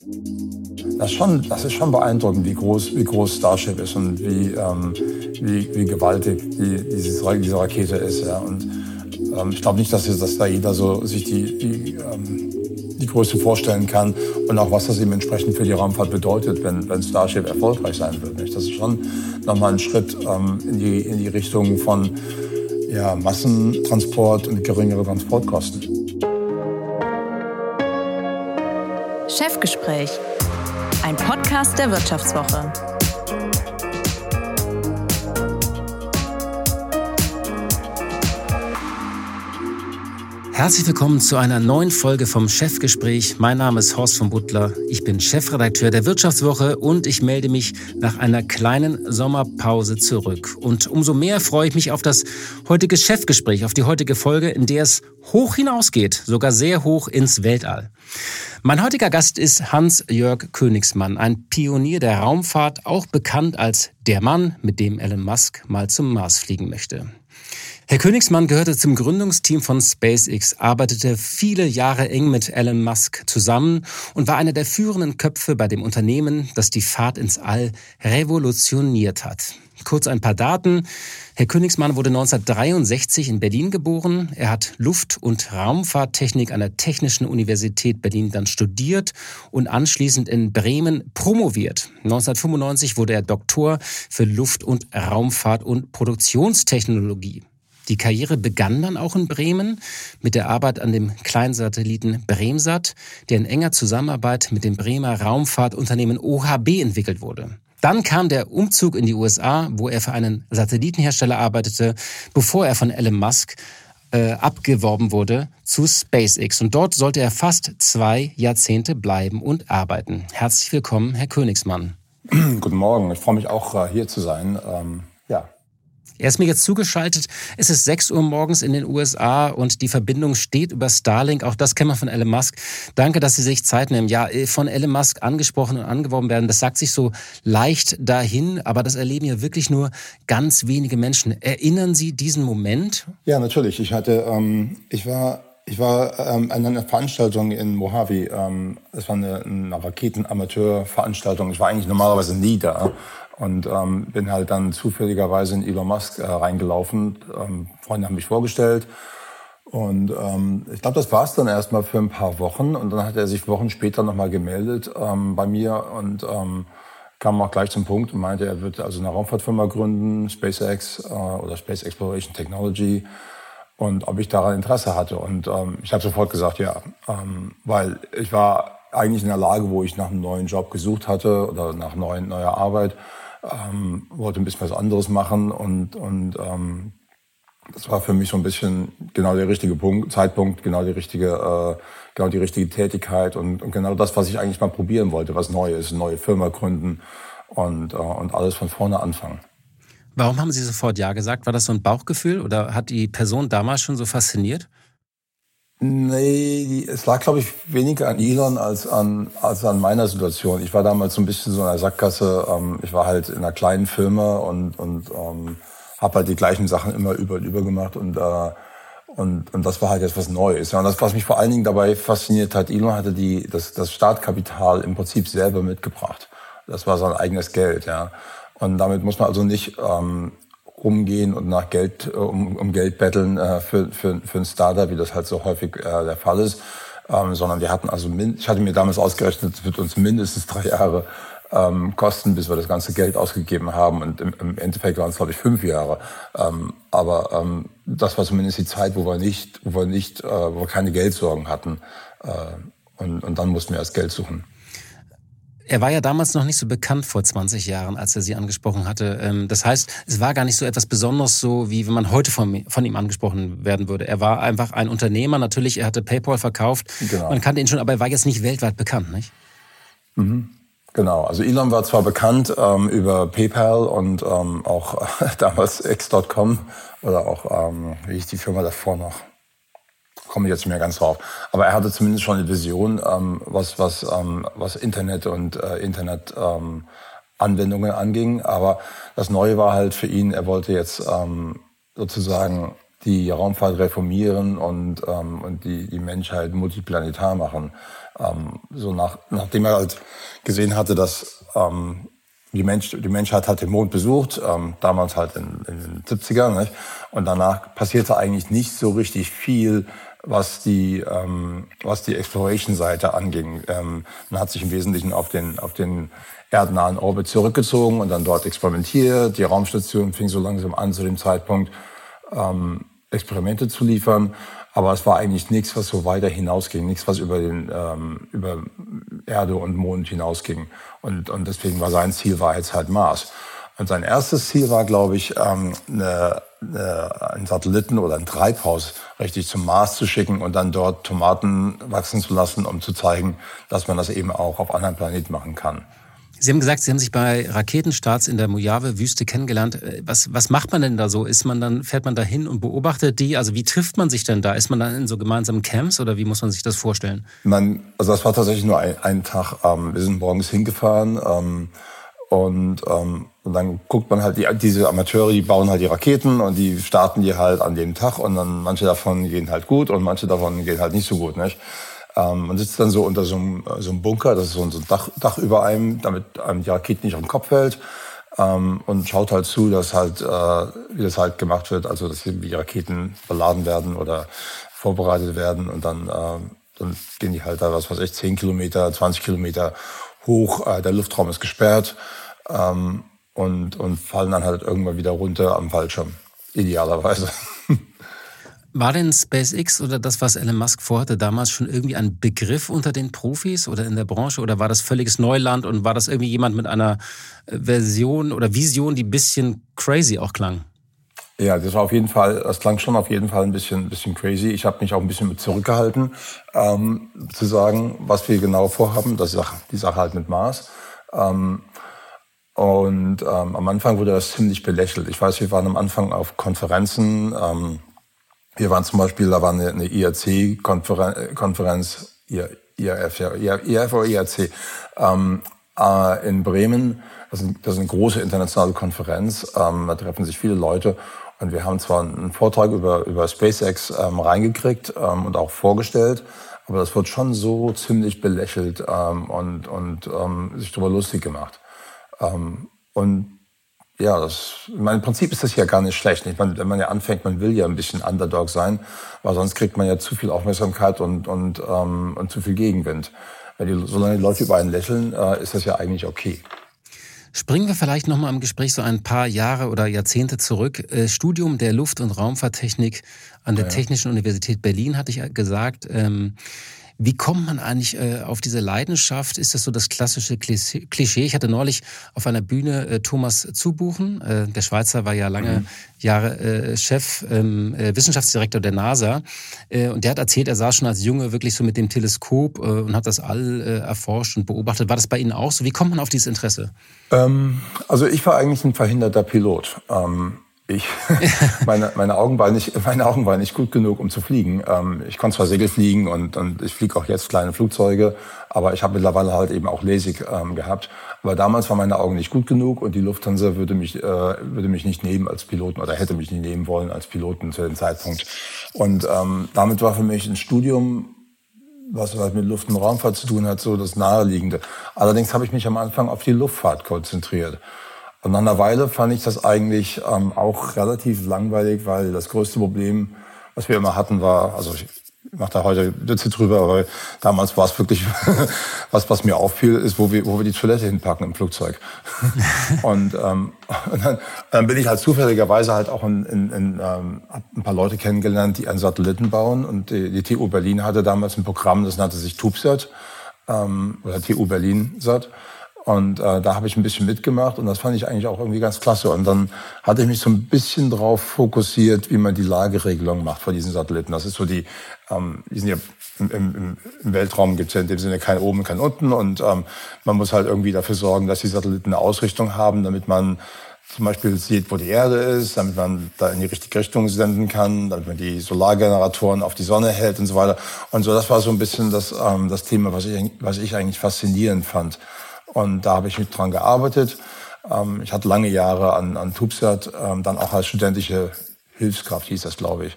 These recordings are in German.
Das ist schon, das ist schon beeindruckend, wie groß, wie groß Starship ist und wie, ähm, wie, wie gewaltig die, dieses, diese Rakete ist. Ja. Und ähm, ich glaube nicht, dass, dass da jeder so sich die, die, ähm, die Größe vorstellen kann und auch was das eben entsprechend für die Raumfahrt bedeutet, wenn, wenn Starship erfolgreich sein wird. Nicht? Das ist schon nochmal ein Schritt ähm, in, die, in die Richtung von ja, Massentransport und geringere Transportkosten. Chefgespräch, ein Podcast der Wirtschaftswoche. Herzlich willkommen zu einer neuen Folge vom Chefgespräch. Mein Name ist Horst von Butler. Ich bin Chefredakteur der Wirtschaftswoche und ich melde mich nach einer kleinen Sommerpause zurück. Und umso mehr freue ich mich auf das heutige Chefgespräch, auf die heutige Folge, in der es hoch hinausgeht, sogar sehr hoch ins Weltall. Mein heutiger Gast ist Hans-Jörg Königsmann, ein Pionier der Raumfahrt, auch bekannt als der Mann, mit dem Elon Musk mal zum Mars fliegen möchte. Herr Königsmann gehörte zum Gründungsteam von SpaceX, arbeitete viele Jahre eng mit Elon Musk zusammen und war einer der führenden Köpfe bei dem Unternehmen, das die Fahrt ins All revolutioniert hat. Kurz ein paar Daten. Herr Königsmann wurde 1963 in Berlin geboren. Er hat Luft- und Raumfahrttechnik an der Technischen Universität Berlin dann studiert und anschließend in Bremen promoviert. 1995 wurde er Doktor für Luft- und Raumfahrt und Produktionstechnologie. Die Karriere begann dann auch in Bremen mit der Arbeit an dem Kleinsatelliten Bremsat, der in enger Zusammenarbeit mit dem Bremer Raumfahrtunternehmen OHB entwickelt wurde. Dann kam der Umzug in die USA, wo er für einen Satellitenhersteller arbeitete, bevor er von Elon Musk äh, abgeworben wurde zu SpaceX. Und dort sollte er fast zwei Jahrzehnte bleiben und arbeiten. Herzlich willkommen, Herr Königsmann. Guten Morgen, ich freue mich auch, äh, hier zu sein. Ähm, er ist mir jetzt zugeschaltet. Es ist 6 Uhr morgens in den USA und die Verbindung steht über Starlink. Auch das kennen wir von Elon Musk. Danke, dass Sie sich Zeit nehmen. Ja, äh, von Elon Musk angesprochen und angeworben werden, das sagt sich so leicht dahin, aber das erleben ja wirklich nur ganz wenige Menschen. Erinnern Sie diesen Moment? Ja, natürlich. Ich hatte, ähm, ich war ich war ähm, an einer Veranstaltung in Mojave. Ähm, das war eine, eine Raketenamateurveranstaltung. Ich war eigentlich normalerweise nie da. Und ähm, bin halt dann zufälligerweise in Elon Musk äh, reingelaufen. Ähm, Freunde haben mich vorgestellt. Und ähm, ich glaube, das war es dann erstmal für ein paar Wochen. Und dann hat er sich Wochen später nochmal gemeldet ähm, bei mir und ähm, kam auch gleich zum Punkt und meinte, er wird also eine Raumfahrtfirma gründen, SpaceX äh, oder Space Exploration Technology und ob ich daran Interesse hatte. Und ähm, ich habe sofort gesagt, ja, ähm, weil ich war eigentlich in der Lage, wo ich nach einem neuen Job gesucht hatte oder nach neuen, neuer Arbeit ähm, wollte ein bisschen was anderes machen und, und ähm, das war für mich so ein bisschen genau der richtige Punkt, Zeitpunkt, genau die richtige, äh, genau die richtige Tätigkeit und, und genau das, was ich eigentlich mal probieren wollte, was Neues, neue Firma gründen und, äh, und alles von vorne anfangen. Warum haben Sie sofort Ja gesagt? War das so ein Bauchgefühl oder hat die Person damals schon so fasziniert? Nee, es lag, glaube ich, weniger an Elon als an, als an meiner Situation. Ich war damals so ein bisschen so in der Sackgasse. Ähm, ich war halt in einer kleinen Firma und, und ähm, habe halt die gleichen Sachen immer über und über gemacht. Und, äh, und, und das war halt jetzt was Neues. Ja, und das, was mich vor allen Dingen dabei fasziniert hat, Elon hatte die, das, das Startkapital im Prinzip selber mitgebracht. Das war sein eigenes Geld. Ja. Und damit muss man also nicht ähm, rumgehen und nach Geld, äh, um, um Geld betteln äh, für, für, für ein Startup, wie das halt so häufig äh, der Fall ist. Ähm, sondern wir hatten also, ich hatte mir damals ausgerechnet, es wird uns mindestens drei Jahre ähm, kosten, bis wir das ganze Geld ausgegeben haben. Und im, im Endeffekt waren es, glaube ich, fünf Jahre. Ähm, aber ähm, das war zumindest die Zeit, wo wir nicht, wo wir nicht, äh, wo wir keine Geldsorgen hatten. Äh, und, und dann mussten wir erst Geld suchen. Er war ja damals noch nicht so bekannt vor 20 Jahren, als er Sie angesprochen hatte. Ähm, das heißt, es war gar nicht so etwas Besonderes, so wie wenn man heute von, von ihm angesprochen werden würde. Er war einfach ein Unternehmer. Natürlich, er hatte PayPal verkauft. Genau. Man kannte ihn schon, aber er war jetzt nicht weltweit bekannt, nicht? Mhm. Genau, also Elon war zwar bekannt ähm, über PayPal und ähm, auch damals X.com oder auch, ähm, wie hieß die Firma davor noch? Komme ich jetzt nicht mehr ganz drauf. Aber er hatte zumindest schon eine Vision, ähm, was, was, ähm, was Internet und äh, Internet ähm, anging. Aber das Neue war halt für ihn, er wollte jetzt ähm, sozusagen die Raumfahrt reformieren und, ähm, und die, die Menschheit multiplanetar machen. Ähm, so nach, nachdem er halt gesehen hatte, dass ähm, die, Mensch, die Menschheit hat den Mond besucht, ähm, damals halt in, in den 70ern, nicht? und danach passierte eigentlich nicht so richtig viel, was die, ähm, was die Exploration-Seite anging. Ähm, man hat sich im Wesentlichen auf den, auf den erdnahen Orbit zurückgezogen und dann dort experimentiert. Die Raumstation fing so langsam an, zu dem Zeitpunkt ähm, Experimente zu liefern. Aber es war eigentlich nichts, was so weiter hinausging, nichts, was über, den, ähm, über Erde und Mond hinausging. Und, und deswegen war sein Ziel war jetzt halt Mars. Und sein erstes Ziel war, glaube ich, ähm, eine, eine, einen Satelliten oder ein Treibhaus richtig zum Mars zu schicken und dann dort Tomaten wachsen zu lassen, um zu zeigen, dass man das eben auch auf anderen Planeten machen kann. Sie haben gesagt, Sie haben sich bei Raketenstarts in der Mojave-Wüste kennengelernt. Äh, was, was macht man denn da so? Ist man dann, fährt man da hin und beobachtet die? Also wie trifft man sich denn da? Ist man dann in so gemeinsamen Camps oder wie muss man sich das vorstellen? Man, also das war tatsächlich nur ein, ein Tag. Ähm, wir sind morgens hingefahren ähm, und, ähm, und dann guckt man halt, die, diese Amateure, die bauen halt die Raketen und die starten die halt an dem Tag und dann manche davon gehen halt gut und manche davon gehen halt nicht so gut. Nicht? Ähm, man sitzt dann so unter so einem, äh, so einem Bunker, das ist so ein, so ein Dach, Dach über einem, damit einem die Rakete nicht auf den Kopf fällt. Ähm, und schaut halt zu, dass halt, äh, wie das halt gemacht wird, also dass die Raketen beladen werden oder vorbereitet werden und dann, äh, dann gehen die halt da, was weiß ich, 10 Kilometer, 20 Kilometer hoch, äh, der Luftraum ist gesperrt ähm, und, und fallen dann halt irgendwann wieder runter am Fallschirm, idealerweise. War denn SpaceX oder das, was Elon Musk vorhatte, damals schon irgendwie ein Begriff unter den Profis oder in der Branche oder war das völliges Neuland und war das irgendwie jemand mit einer äh, Version oder Vision, die ein bisschen crazy auch klang? Ja, das war auf jeden Fall, das klang schon auf jeden Fall ein bisschen, ein bisschen crazy. Ich habe mich auch ein bisschen mit zurückgehalten, ähm, zu sagen, was wir genau vorhaben. Das ist die Sache halt mit Mars. Ähm, und ähm, am Anfang wurde das ziemlich belächelt. Ich weiß, wir waren am Anfang auf Konferenzen. Ähm, wir waren zum Beispiel, da war eine, eine IRC-Konferenz, IRF, ja, IRF oder IRC, ähm, äh, in Bremen. Das ist, das ist, eine große internationale Konferenz. Ähm, da treffen sich viele Leute. Und wir haben zwar einen Vortrag über, über SpaceX ähm, reingekriegt ähm, und auch vorgestellt, aber das wird schon so ziemlich belächelt ähm, und, und ähm, sich darüber lustig gemacht. Ähm, und ja, das, im Prinzip ist das ja gar nicht schlecht. Ich meine, wenn man ja anfängt, man will ja ein bisschen Underdog sein, weil sonst kriegt man ja zu viel Aufmerksamkeit und, und, ähm, und zu viel Gegenwind. Weil die, solange die Leute über einen lächeln, äh, ist das ja eigentlich okay. Springen wir vielleicht nochmal im Gespräch so ein paar Jahre oder Jahrzehnte zurück. Äh, Studium der Luft- und Raumfahrttechnik an der ja. Technischen Universität Berlin, hatte ich gesagt. Wie kommt man eigentlich äh, auf diese Leidenschaft? Ist das so das klassische Klischee? Ich hatte neulich auf einer Bühne äh, Thomas Zubuchen, äh, der Schweizer war ja lange mhm. Jahre äh, Chef, ähm, äh, Wissenschaftsdirektor der NASA. Äh, und der hat erzählt, er saß schon als Junge wirklich so mit dem Teleskop und hat das all erforscht und beobachtet. War das bei Ihnen auch so? Wie kommt man auf dieses Interesse? Ähm, also ich war eigentlich ein verhinderter Pilot. Ähm ich, meine, meine, Augen waren nicht, meine Augen waren nicht gut genug, um zu fliegen. Ähm, ich konnte zwar Segel fliegen und, und ich fliege auch jetzt kleine Flugzeuge, aber ich habe mittlerweile halt eben auch LASIK ähm, gehabt. Aber damals waren meine Augen nicht gut genug und die Lufthansa würde mich, äh, würde mich nicht nehmen als Piloten oder hätte mich nicht nehmen wollen als Piloten zu dem Zeitpunkt. Und ähm, damit war für mich ein Studium, was halt mit Luft- und Raumfahrt zu tun hat, so das Naheliegende. Allerdings habe ich mich am Anfang auf die Luftfahrt konzentriert. Und nach einer Weile fand ich das eigentlich ähm, auch relativ langweilig, weil das größte Problem, was wir immer hatten, war, also ich mache da heute Witze drüber, aber damals war es wirklich, was, was mir auffiel, ist, wo wir, wo wir die Toilette hinpacken im Flugzeug. und, ähm, und dann, dann bin ich halt zufälligerweise halt auch in, in, in ähm, ein paar Leute kennengelernt, die einen Satelliten bauen. Und die, die TU Berlin hatte damals ein Programm, das nannte sich TubeSat ähm, oder TU Berlin Sat. Und äh, da habe ich ein bisschen mitgemacht und das fand ich eigentlich auch irgendwie ganz klasse. Und dann hatte ich mich so ein bisschen drauf fokussiert, wie man die Lageregelung macht von diesen Satelliten. Das ist so die, ähm, die sind ja im, im, im Weltraum gibt es ja in dem Sinne kein oben, kein unten. Und ähm, man muss halt irgendwie dafür sorgen, dass die Satelliten eine Ausrichtung haben, damit man zum Beispiel sieht, wo die Erde ist, damit man da in die richtige Richtung senden kann, damit man die Solargeneratoren auf die Sonne hält und so weiter. Und so, das war so ein bisschen das, ähm, das Thema, was ich, was ich eigentlich faszinierend fand. Und da habe ich mit dran gearbeitet. Ähm, ich hatte lange Jahre an, an TUBSAT, ähm, dann auch als studentische Hilfskraft hieß das, glaube ich,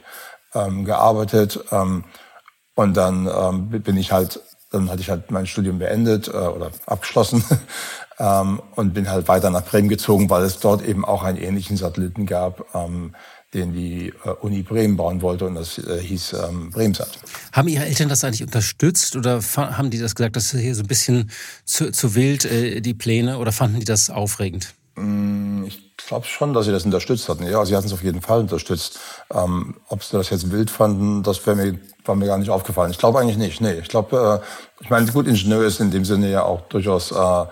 ähm, gearbeitet. Ähm, und dann ähm, bin ich halt, dann hatte ich halt mein Studium beendet äh, oder abgeschlossen ähm, und bin halt weiter nach Bremen gezogen, weil es dort eben auch einen ähnlichen Satelliten gab, den die äh, Uni Bremen bauen wollte und das äh, hieß ähm, Bremsat. Haben Ihre Eltern das eigentlich unterstützt oder haben die das gesagt, das ist hier so ein bisschen zu, zu wild, äh, die Pläne, oder fanden die das aufregend? Mm, ich glaube schon, dass sie das unterstützt hatten. Ja, sie hatten es auf jeden Fall unterstützt. Ähm, ob sie das jetzt wild fanden, das wäre mir, war mir gar nicht aufgefallen. Ich glaube eigentlich nicht. Nee, ich glaube, äh, ich meine, gut, Ingenieur ist in dem Sinne ja auch durchaus äh,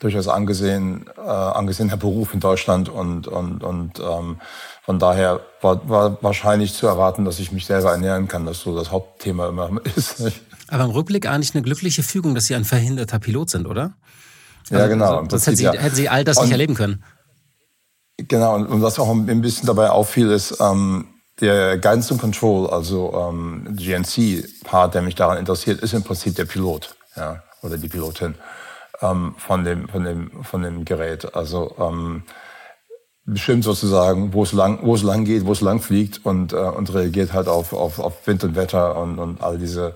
durchaus angesehen, äh, angesehener Beruf in Deutschland und, und, und ähm, von daher war, war wahrscheinlich zu erwarten, dass ich mich selber ernähren kann, dass so das Hauptthema immer ist. Aber im Rückblick eigentlich eine glückliche Fügung, dass Sie ein verhinderter Pilot sind, oder? Ja, also, genau. Also, das hätten Sie, ja. hätten Sie all das und, nicht erleben können. Genau, und, und was auch ein bisschen dabei auffiel, ist ähm, der Guidance and Control, also ähm, GNC-Part, der mich daran interessiert, ist im Prinzip der Pilot ja, oder die Pilotin ähm, von, dem, von, dem, von dem Gerät. Also ähm, bestimmt sozusagen, wo es lang, wo es lang geht, wo es lang fliegt und, äh, und reagiert halt auf, auf, auf Wind und Wetter und, und all diese,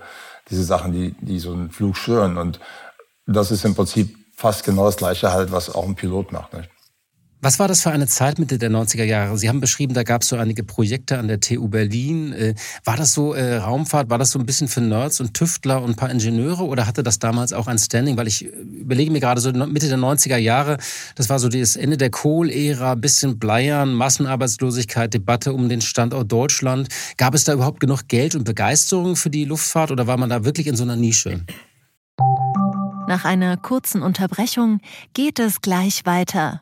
diese Sachen, die, die so einen Flug stören. Und das ist im Prinzip fast genau das Gleiche halt, was auch ein Pilot macht. Nicht? Was war das für eine Zeit Mitte der 90er Jahre? Sie haben beschrieben, da gab es so einige Projekte an der TU Berlin. Äh, war das so äh, Raumfahrt, war das so ein bisschen für Nerds und Tüftler und ein paar Ingenieure oder hatte das damals auch ein Standing? Weil ich äh, überlege mir gerade so Mitte der 90er Jahre, das war so das Ende der Kohl-Ära, bisschen Bleiern, Massenarbeitslosigkeit, Debatte um den Standort Deutschland. Gab es da überhaupt genug Geld und Begeisterung für die Luftfahrt oder war man da wirklich in so einer Nische? Nach einer kurzen Unterbrechung geht es gleich weiter.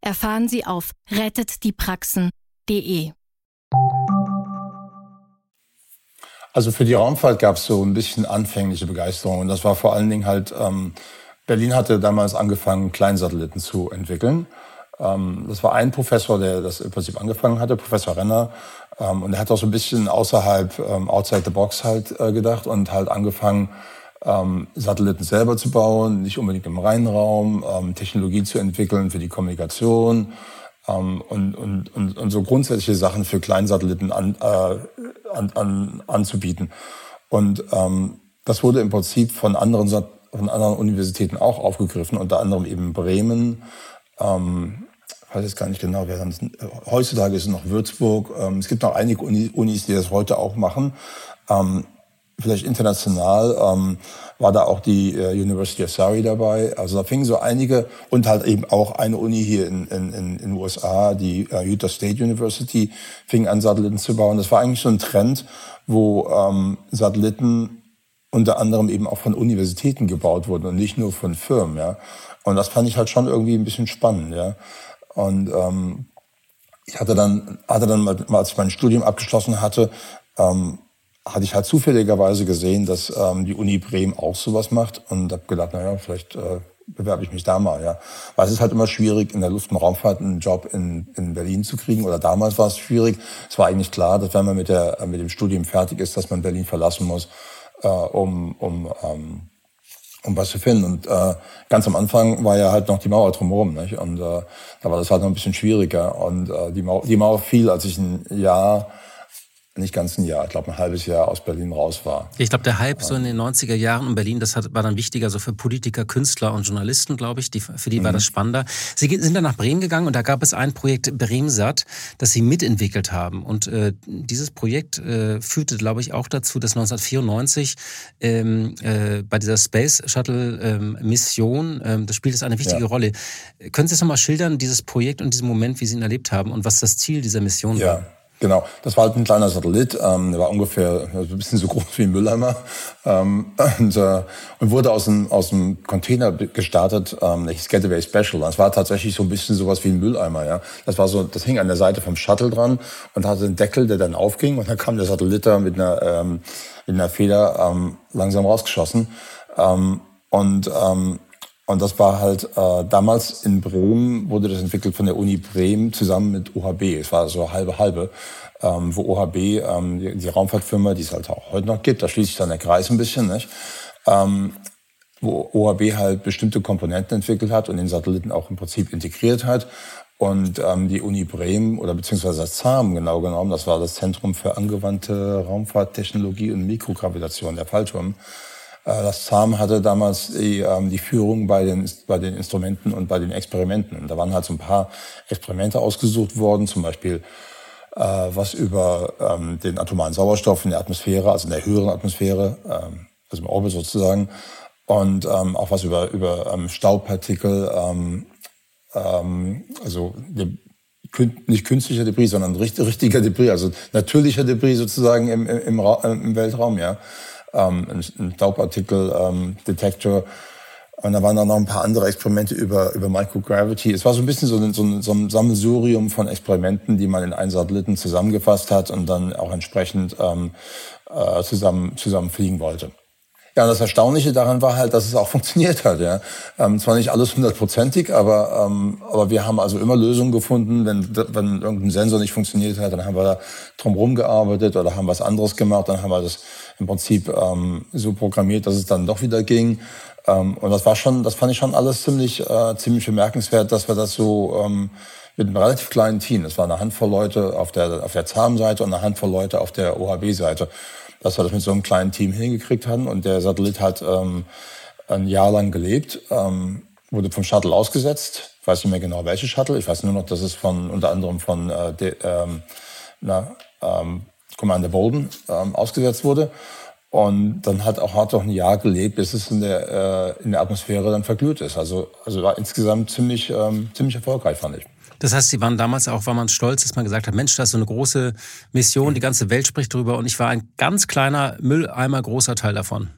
erfahren Sie auf rettetdiepraxen.de. Also für die Raumfahrt gab es so ein bisschen anfängliche Begeisterung und das war vor allen Dingen halt, ähm, Berlin hatte damals angefangen, Kleinsatelliten zu entwickeln. Ähm, das war ein Professor, der das im Prinzip angefangen hatte, Professor Renner. Ähm, und er hat auch so ein bisschen außerhalb, ähm, outside the box halt äh, gedacht und halt angefangen, ähm, Satelliten selber zu bauen, nicht unbedingt im Rheinraum, ähm, Technologie zu entwickeln für die Kommunikation ähm, und, und, und, und so grundsätzliche Sachen für Kleinsatelliten an, äh, an, an, anzubieten. Und ähm, das wurde im Prinzip von anderen, von anderen Universitäten auch aufgegriffen, unter anderem eben Bremen. Ähm, ich weiß jetzt gar nicht genau, wer dann heutzutage ist es noch Würzburg. Ähm, es gibt noch einige Unis, die das heute auch machen. Vielleicht international ähm, war da auch die äh, University of Surrey dabei. Also da fingen so einige und halt eben auch eine Uni hier in in, in, den USA, die äh, Utah State University, fing an Satelliten zu bauen. Das war eigentlich so ein Trend, wo ähm, Satelliten unter anderem eben auch von Universitäten gebaut wurden und nicht nur von Firmen. Ja, und das fand ich halt schon irgendwie ein bisschen spannend. Ja, und ähm, ich hatte dann hatte dann als ich mein Studium abgeschlossen hatte ähm, hatte ich halt zufälligerweise gesehen, dass ähm, die Uni Bremen auch sowas macht und habe gedacht, naja, vielleicht äh, bewerbe ich mich da mal, ja. Weil es ist halt immer schwierig, in der Luft- und Raumfahrt einen Job in, in Berlin zu kriegen. Oder damals war es schwierig. Es war eigentlich klar, dass wenn man mit, der, mit dem Studium fertig ist, dass man Berlin verlassen muss, äh, um, um, ähm, um was zu finden. Und äh, ganz am Anfang war ja halt noch die Mauer drumherum. Nicht? Und äh, da war das halt noch ein bisschen schwieriger. Und äh, die, Mauer, die Mauer fiel, als ich ein Jahr nicht ganz ein Jahr, ich glaube ein halbes Jahr aus Berlin raus war. Ich glaube, der Hype so in den 90er Jahren in Berlin, das war dann wichtiger so für Politiker, Künstler und Journalisten, glaube ich. Die, für die mhm. war das spannender. Sie sind dann nach Bremen gegangen und da gab es ein Projekt Bremsat, das Sie mitentwickelt haben. Und äh, dieses Projekt äh, führte, glaube ich, auch dazu, dass 1994 ähm, äh, bei dieser Space Shuttle ähm, Mission, ähm, das spielt es eine wichtige ja. Rolle. Können Sie es nochmal schildern, dieses Projekt und diesen Moment, wie Sie ihn erlebt haben und was das Ziel dieser Mission ja. war? Genau, das war halt ein kleiner Satellit, ähm, der war ungefähr ein bisschen so groß wie ein Mülleimer ähm, und, äh, und wurde aus dem, aus dem Container gestartet, ähm, hieß Getaway Special. Das war tatsächlich so ein bisschen sowas wie ein Mülleimer. Ja, Das war so, das hing an der Seite vom Shuttle dran und hatte einen Deckel, der dann aufging und dann kam der Satellit da mit einer, ähm, mit einer Feder ähm, langsam rausgeschossen. Ähm, und ähm, und das war halt äh, damals in Bremen wurde das entwickelt von der Uni Bremen zusammen mit OHB. Es war so halbe halbe, ähm, wo OHB ähm, die, die Raumfahrtfirma, die es halt auch heute noch gibt, da schließt sich dann der Kreis ein bisschen, nicht? Ähm, wo OHB halt bestimmte Komponenten entwickelt hat und den Satelliten auch im Prinzip integriert hat. Und ähm, die Uni Bremen oder beziehungsweise ZAM genau genommen, das war das Zentrum für angewandte Raumfahrttechnologie und Mikrogravitation, der Fallturm das ZAM hatte damals die, ähm, die Führung bei den, bei den Instrumenten und bei den Experimenten. Und da waren halt so ein paar Experimente ausgesucht worden, zum Beispiel äh, was über ähm, den atomaren Sauerstoff in der Atmosphäre, also in der höheren Atmosphäre, ähm, also im Orbit sozusagen, und ähm, auch was über, über ähm, Staubpartikel, ähm, ähm, also die, nicht künstlicher Debris, sondern richtiger Debris, also natürlicher Debris sozusagen im, im, im, im Weltraum, ja ähm, ein Staubartikel-Detektor. Ähm, und da waren dann noch ein paar andere Experimente über, über Microgravity. Es war so ein bisschen so ein, so, ein, so ein Sammelsurium von Experimenten, die man in einen Satelliten zusammengefasst hat und dann auch entsprechend ähm, äh, zusammen, zusammen fliegen wollte. Ja, und das Erstaunliche daran war halt, dass es auch funktioniert hat. Ja. Ähm, zwar nicht alles hundertprozentig, aber, ähm, aber wir haben also immer Lösungen gefunden. Wenn, wenn irgendein Sensor nicht funktioniert hat, dann haben wir da drum gearbeitet oder haben was anderes gemacht. Dann haben wir das im Prinzip ähm, so programmiert, dass es dann doch wieder ging. Ähm, und das war schon, das fand ich schon alles ziemlich, äh, ziemlich bemerkenswert, dass wir das so ähm, mit einem relativ kleinen Team, das war eine Handvoll Leute auf der, auf der ZAM-Seite und eine Handvoll Leute auf der OHB-Seite dass wir das mit so einem kleinen Team hingekriegt haben. Und der Satellit hat ähm, ein Jahr lang gelebt, ähm, wurde vom Shuttle ausgesetzt. Ich weiß nicht mehr genau, welche Shuttle. Ich weiß nur noch, dass es von unter anderem von äh, de, ähm, na, ähm, Commander Bolden ähm, ausgesetzt wurde. Und dann hat auch hat auch ein Jahr gelebt, bis es in der, äh, in der Atmosphäre dann verglüht ist. Also, also war insgesamt ziemlich, ähm, ziemlich erfolgreich, fand ich. Das heißt, Sie waren damals auch, war man stolz, dass man gesagt hat, Mensch, das ist so eine große Mission, die ganze Welt spricht drüber und ich war ein ganz kleiner Mülleimer, großer Teil davon.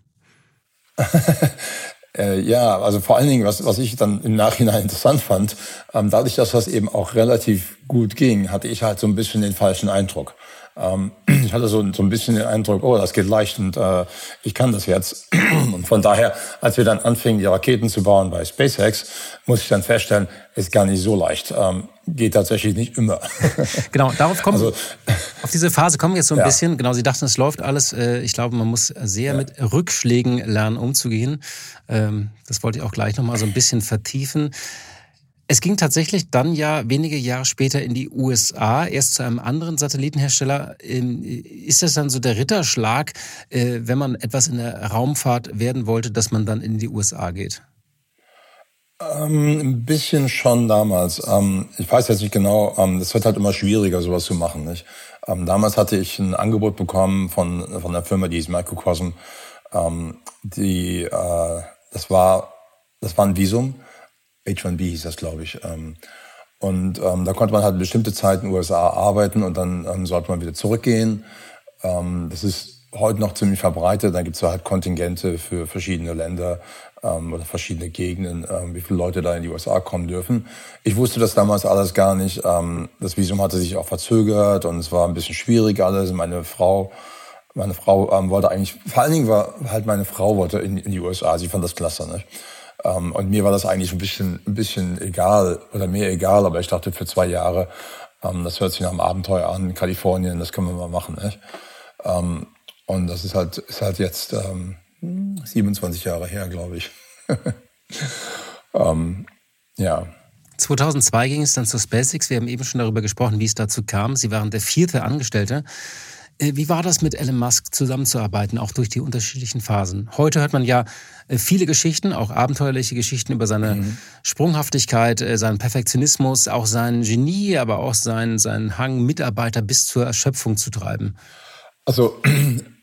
äh, ja, also vor allen Dingen, was, was ich dann im Nachhinein interessant fand, ähm, dadurch, dass das eben auch relativ gut ging, hatte ich halt so ein bisschen den falschen Eindruck. Ähm, ich hatte so, so ein bisschen den Eindruck, oh, das geht leicht und äh, ich kann das jetzt. Und von daher, als wir dann anfingen, die Raketen zu bauen bei SpaceX, muss ich dann feststellen, ist gar nicht so leicht. Ähm, geht tatsächlich nicht immer. Genau, darauf kommen also, auf diese Phase kommen wir jetzt so ein ja. bisschen. Genau, Sie dachten, es läuft alles. Äh, ich glaube, man muss sehr ja. mit Rückschlägen lernen, umzugehen. Ähm, das wollte ich auch gleich nochmal so ein bisschen vertiefen. Es ging tatsächlich dann ja wenige Jahre später in die USA, erst zu einem anderen Satellitenhersteller. Ähm, ist das dann so der Ritterschlag, äh, wenn man etwas in der Raumfahrt werden wollte, dass man dann in die USA geht? Ähm, ein bisschen schon damals. Ähm, ich weiß jetzt nicht genau, ähm, es wird halt immer schwieriger, sowas zu machen. Nicht? Ähm, damals hatte ich ein Angebot bekommen von, von einer Firma, die ist Microcosm. Ähm, die, äh, das, war, das war ein Visum H1B hieß das, glaube ich. Ähm, und ähm, da konnte man halt bestimmte Zeit in den USA arbeiten und dann ähm, sollte man wieder zurückgehen. Ähm, das ist heute noch ziemlich verbreitet. Da gibt es halt Kontingente für verschiedene Länder ähm, oder verschiedene Gegenden, ähm, wie viele Leute da in die USA kommen dürfen. Ich wusste das damals alles gar nicht. Ähm, das Visum hatte sich auch verzögert und es war ein bisschen schwierig alles. Meine Frau meine Frau ähm, wollte eigentlich, vor allen Dingen war halt meine Frau wollte in, in die USA. Sie fand das klasse. Ne? Ähm, und mir war das eigentlich ein bisschen, ein bisschen egal oder mehr egal, aber ich dachte für zwei Jahre, ähm, das hört sich nach einem Abenteuer an, Kalifornien, das können wir mal machen. Nicht? Ähm, und das ist halt, ist halt jetzt ähm, 27 Jahre her, glaube ich. ähm, ja. 2002 ging es dann zu SpaceX. Wir haben eben schon darüber gesprochen, wie es dazu kam. Sie waren der vierte Angestellte. Äh, wie war das mit Elon Musk zusammenzuarbeiten, auch durch die unterschiedlichen Phasen? Heute hört man ja äh, viele Geschichten, auch abenteuerliche Geschichten über seine mhm. Sprunghaftigkeit, äh, seinen Perfektionismus, auch sein Genie, aber auch seinen, seinen Hang, Mitarbeiter bis zur Erschöpfung zu treiben. Also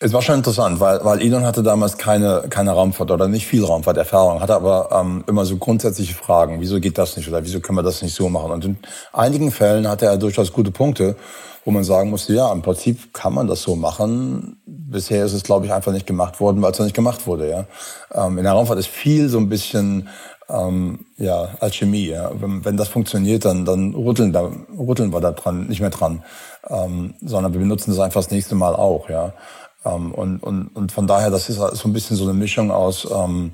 Es war schon interessant, weil, weil Elon hatte damals keine, keine Raumfahrt oder nicht viel Raumfahrterfahrung, hatte aber ähm, immer so grundsätzliche Fragen. Wieso geht das nicht oder wieso können wir das nicht so machen? Und in einigen Fällen hatte er durchaus gute Punkte, wo man sagen musste, ja, im Prinzip kann man das so machen. Bisher ist es, glaube ich, einfach nicht gemacht worden, weil es noch nicht gemacht wurde. Ja? Ähm, in der Raumfahrt ist viel so ein bisschen ähm, ja, Alchemie. Ja? Wenn, wenn das funktioniert, dann, dann rütteln, da, rütteln wir da dran, nicht mehr dran, ähm, sondern wir benutzen das einfach das nächste Mal auch. Ja? Ähm, und, und, und von daher, das ist so ein bisschen so eine Mischung aus, ähm,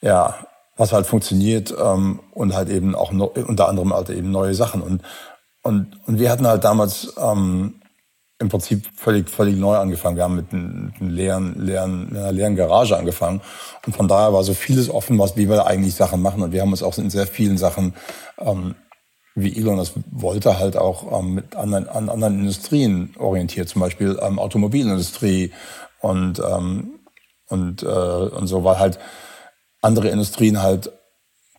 ja, was halt funktioniert ähm, und halt eben auch no, unter anderem halt eben neue Sachen. Und, und, und wir hatten halt damals ähm, im Prinzip völlig, völlig neu angefangen. Wir haben mit, mit einem leeren, leeren, einer leeren Garage angefangen. Und von daher war so vieles offen, was, wie wir eigentlich Sachen machen. Und wir haben uns auch in sehr vielen Sachen ähm, wie Elon das wollte, halt auch ähm, mit anderen, an anderen Industrien orientiert, zum Beispiel ähm, Automobilindustrie und, ähm, und, äh, und so, weil halt andere Industrien halt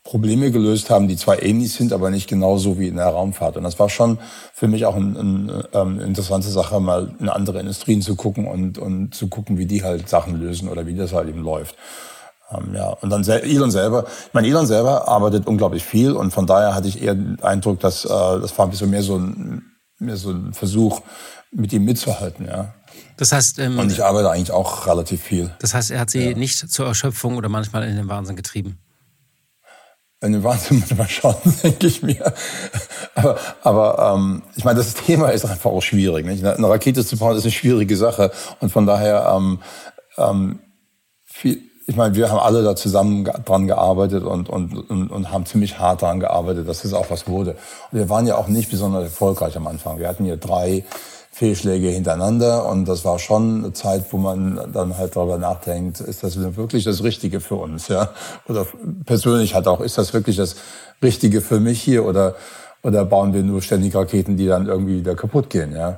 Probleme gelöst haben, die zwar ähnlich sind, aber nicht genauso wie in der Raumfahrt. Und das war schon für mich auch eine ein, ähm, interessante Sache, mal in andere Industrien zu gucken und, und zu gucken, wie die halt Sachen lösen oder wie das halt eben läuft. Ähm, ja, und dann Elon selber, ich meine, Elon selber arbeitet unglaublich viel und von daher hatte ich eher den Eindruck, dass äh, das war ein bisschen mehr so ein, mehr so ein Versuch, mit ihm mitzuhalten, ja. Das heißt, ähm, und ich arbeite eigentlich auch relativ viel. Das heißt, er hat sie ja. nicht zur Erschöpfung oder manchmal in den Wahnsinn getrieben. In den Wahnsinn manchmal schon, denke ich mir. Aber, aber ähm, ich meine, das Thema ist einfach auch schwierig. Nicht? Eine Rakete zu bauen ist eine schwierige Sache und von daher ähm, ähm, viel, ich meine, wir haben alle da zusammen dran gearbeitet und, und, und, und haben ziemlich hart dran gearbeitet, dass das auch was wurde. Und wir waren ja auch nicht besonders erfolgreich am Anfang. Wir hatten hier drei Fehlschläge hintereinander und das war schon eine Zeit, wo man dann halt darüber nachdenkt, ist das wirklich das Richtige für uns, ja? Oder persönlich halt auch, ist das wirklich das Richtige für mich hier oder, oder bauen wir nur ständig Raketen, die dann irgendwie wieder kaputt gehen, ja?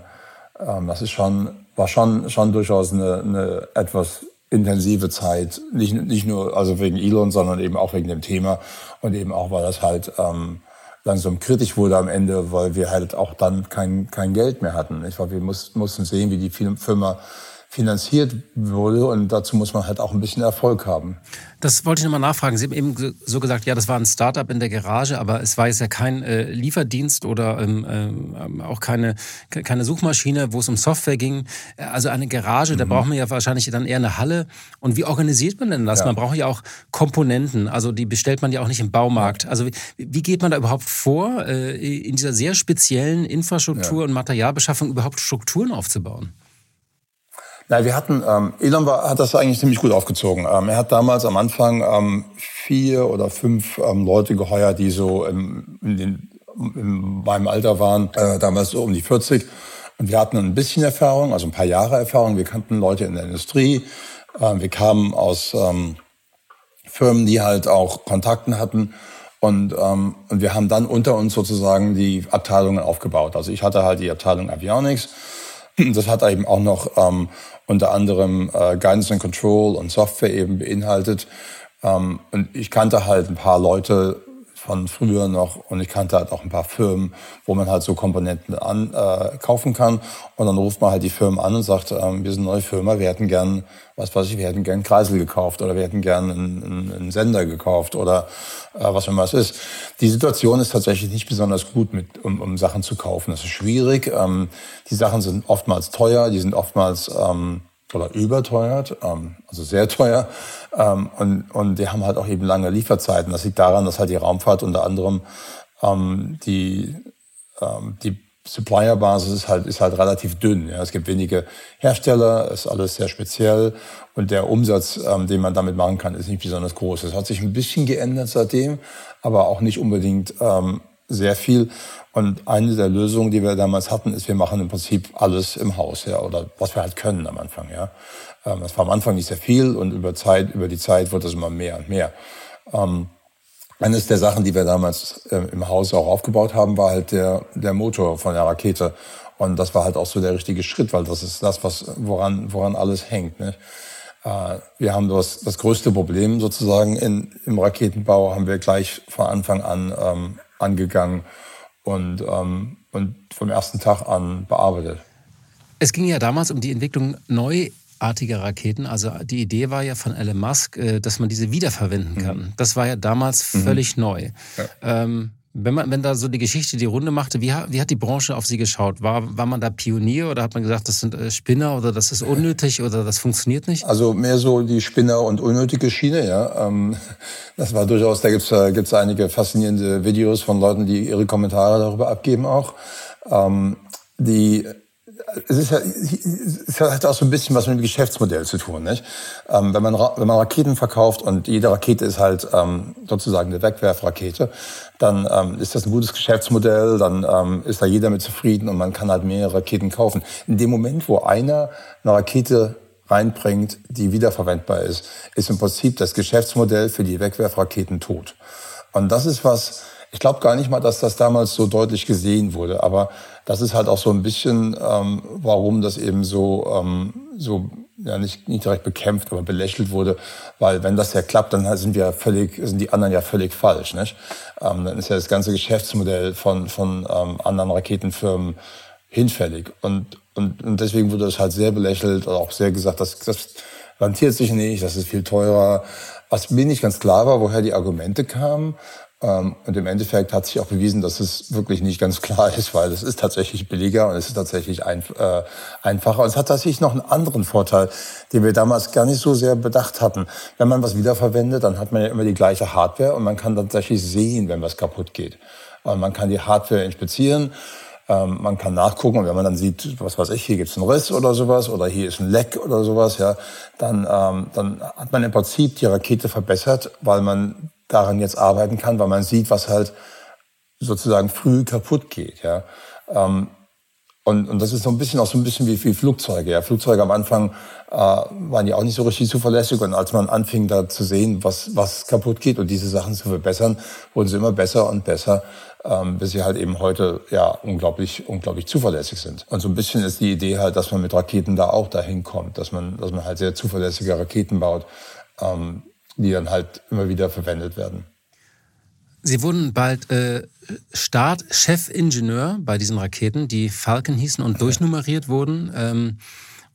Ähm, das ist schon, war schon, schon durchaus eine, eine etwas intensive Zeit, nicht, nicht nur also wegen Elon, sondern eben auch wegen dem Thema und eben auch, weil das halt ähm, langsam kritisch wurde am Ende, weil wir halt auch dann kein, kein Geld mehr hatten. Ich glaube, wir muss, mussten sehen, wie die Firma finanziert wurde und dazu muss man halt auch ein bisschen Erfolg haben. Das wollte ich nochmal nachfragen. Sie haben eben so gesagt, ja, das war ein Startup in der Garage, aber es war jetzt ja kein äh, Lieferdienst oder ähm, ähm, auch keine, keine Suchmaschine, wo es um Software ging. Also eine Garage, mhm. da braucht man ja wahrscheinlich dann eher eine Halle. Und wie organisiert man denn das? Ja. Man braucht ja auch Komponenten, also die bestellt man ja auch nicht im Baumarkt. Also wie, wie geht man da überhaupt vor, äh, in dieser sehr speziellen Infrastruktur- ja. und Materialbeschaffung überhaupt Strukturen aufzubauen? Na, wir hatten, ähm, Elon war, hat das eigentlich ziemlich gut aufgezogen. Ähm, er hat damals am Anfang ähm, vier oder fünf ähm, Leute geheuert, die so im, in, den, in meinem Alter waren, äh, damals so um die 40. Und wir hatten ein bisschen Erfahrung, also ein paar Jahre Erfahrung. Wir kannten Leute in der Industrie. Äh, wir kamen aus ähm, Firmen, die halt auch Kontakten hatten. Und, ähm, und wir haben dann unter uns sozusagen die Abteilungen aufgebaut. Also ich hatte halt die Abteilung Avionics. Das hat eben auch noch ähm, unter anderem äh, Guidance and Control und Software eben beinhaltet. Ähm, und ich kannte halt ein paar Leute von früher noch und ich kannte halt auch ein paar Firmen, wo man halt so Komponenten an, äh, kaufen kann. Und dann ruft man halt die Firmen an und sagt, ähm, wir sind eine neue Firma, wir hätten gern, was weiß ich, wir hätten gern Kreisel gekauft oder wir hätten gern einen, einen, einen Sender gekauft oder äh, was immer es ist. Die Situation ist tatsächlich nicht besonders gut, mit, um, um Sachen zu kaufen. Das ist schwierig. Ähm, die Sachen sind oftmals teuer, die sind oftmals ähm, oder überteuert, ähm, also sehr teuer. Ähm, und, und die haben halt auch eben lange Lieferzeiten. Das liegt daran, dass halt die Raumfahrt unter anderem ähm, die, ähm, die Supplier-Basis ist halt, ist halt relativ dünn. Ja. Es gibt wenige Hersteller, ist alles sehr speziell und der Umsatz, ähm, den man damit machen kann, ist nicht besonders groß. Es hat sich ein bisschen geändert seitdem, aber auch nicht unbedingt ähm, sehr viel. Und eine der Lösungen, die wir damals hatten, ist, wir machen im Prinzip alles im Haus, ja, oder was wir halt können am Anfang, ja. Ähm, das war am Anfang nicht sehr viel und über Zeit, über die Zeit wird das immer mehr und mehr. Ähm, eines der Sachen, die wir damals äh, im Haus auch aufgebaut haben, war halt der, der Motor von der Rakete. Und das war halt auch so der richtige Schritt, weil das ist das, was, woran, woran alles hängt. Ne? Äh, wir haben das, das größte Problem sozusagen in, im Raketenbau haben wir gleich von Anfang an ähm, angegangen und, ähm, und vom ersten Tag an bearbeitet. Es ging ja damals um die Entwicklung neu artige Raketen. Also die Idee war ja von Elon Musk, äh, dass man diese wiederverwenden mhm. kann. Mhm. Das war ja damals mhm. völlig neu. Ja. Ähm, wenn, man, wenn da so die Geschichte die Runde machte, wie, wie hat die Branche auf Sie geschaut? War, war man da Pionier oder hat man gesagt, das sind äh, Spinner oder das ist unnötig oder das funktioniert nicht? Also mehr so die Spinner und unnötige Schiene, ja. Ähm, das war durchaus, da gibt's äh, gibt's einige faszinierende Videos von Leuten, die ihre Kommentare darüber abgeben auch. Ähm, die es ist ja, es hat auch so ein bisschen was mit dem Geschäftsmodell zu tun, nicht? Ähm, wenn man wenn man Raketen verkauft und jede Rakete ist halt ähm, sozusagen eine Wegwerfrakete, dann ähm, ist das ein gutes Geschäftsmodell, dann ähm, ist da jeder mit zufrieden und man kann halt mehrere Raketen kaufen. In dem Moment, wo einer eine Rakete reinbringt, die wiederverwendbar ist, ist im Prinzip das Geschäftsmodell für die Wegwerfraketen tot. Und das ist was, ich glaube gar nicht mal, dass das damals so deutlich gesehen wurde, aber das ist halt auch so ein bisschen, ähm, warum das eben so, ähm, so ja, nicht, nicht direkt bekämpft, aber belächelt wurde, weil wenn das ja klappt, dann sind wir völlig, sind die anderen ja völlig falsch, nicht? Ähm, dann ist ja das ganze Geschäftsmodell von von ähm, anderen Raketenfirmen hinfällig und und und deswegen wurde das halt sehr belächelt oder auch sehr gesagt, das das rentiert sich nicht, das ist viel teurer. Was mir nicht ganz klar war, woher die Argumente kamen, und im Endeffekt hat sich auch bewiesen, dass es wirklich nicht ganz klar ist, weil es ist tatsächlich billiger und es ist tatsächlich ein, äh, einfacher. Und es hat tatsächlich noch einen anderen Vorteil, den wir damals gar nicht so sehr bedacht hatten. Wenn man was wiederverwendet, dann hat man ja immer die gleiche Hardware und man kann tatsächlich sehen, wenn was kaputt geht. Und man kann die Hardware inspizieren. Ähm, man kann nachgucken und wenn man dann sieht, was weiß ich, hier gibt's einen Riss oder sowas oder hier ist ein Leck oder sowas, ja, dann, ähm, dann hat man im Prinzip die Rakete verbessert, weil man daran jetzt arbeiten kann, weil man sieht, was halt sozusagen früh kaputt geht. Ja. Ähm, und, und das ist so ein bisschen auch so ein bisschen wie, wie Flugzeuge. Ja. Flugzeuge am Anfang äh, waren ja auch nicht so richtig zuverlässig. Und als man anfing, da zu sehen, was, was kaputt geht und diese Sachen zu verbessern, wurden sie immer besser und besser, ähm, bis sie halt eben heute ja unglaublich, unglaublich zuverlässig sind. Und so ein bisschen ist die Idee halt, dass man mit Raketen da auch dahin kommt, dass man, dass man halt sehr zuverlässige Raketen baut. Ähm, die dann halt immer wieder verwendet werden. Sie wurden bald äh, Start-Chefingenieur bei diesen Raketen, die Falcon hießen und durchnummeriert wurden. Ähm,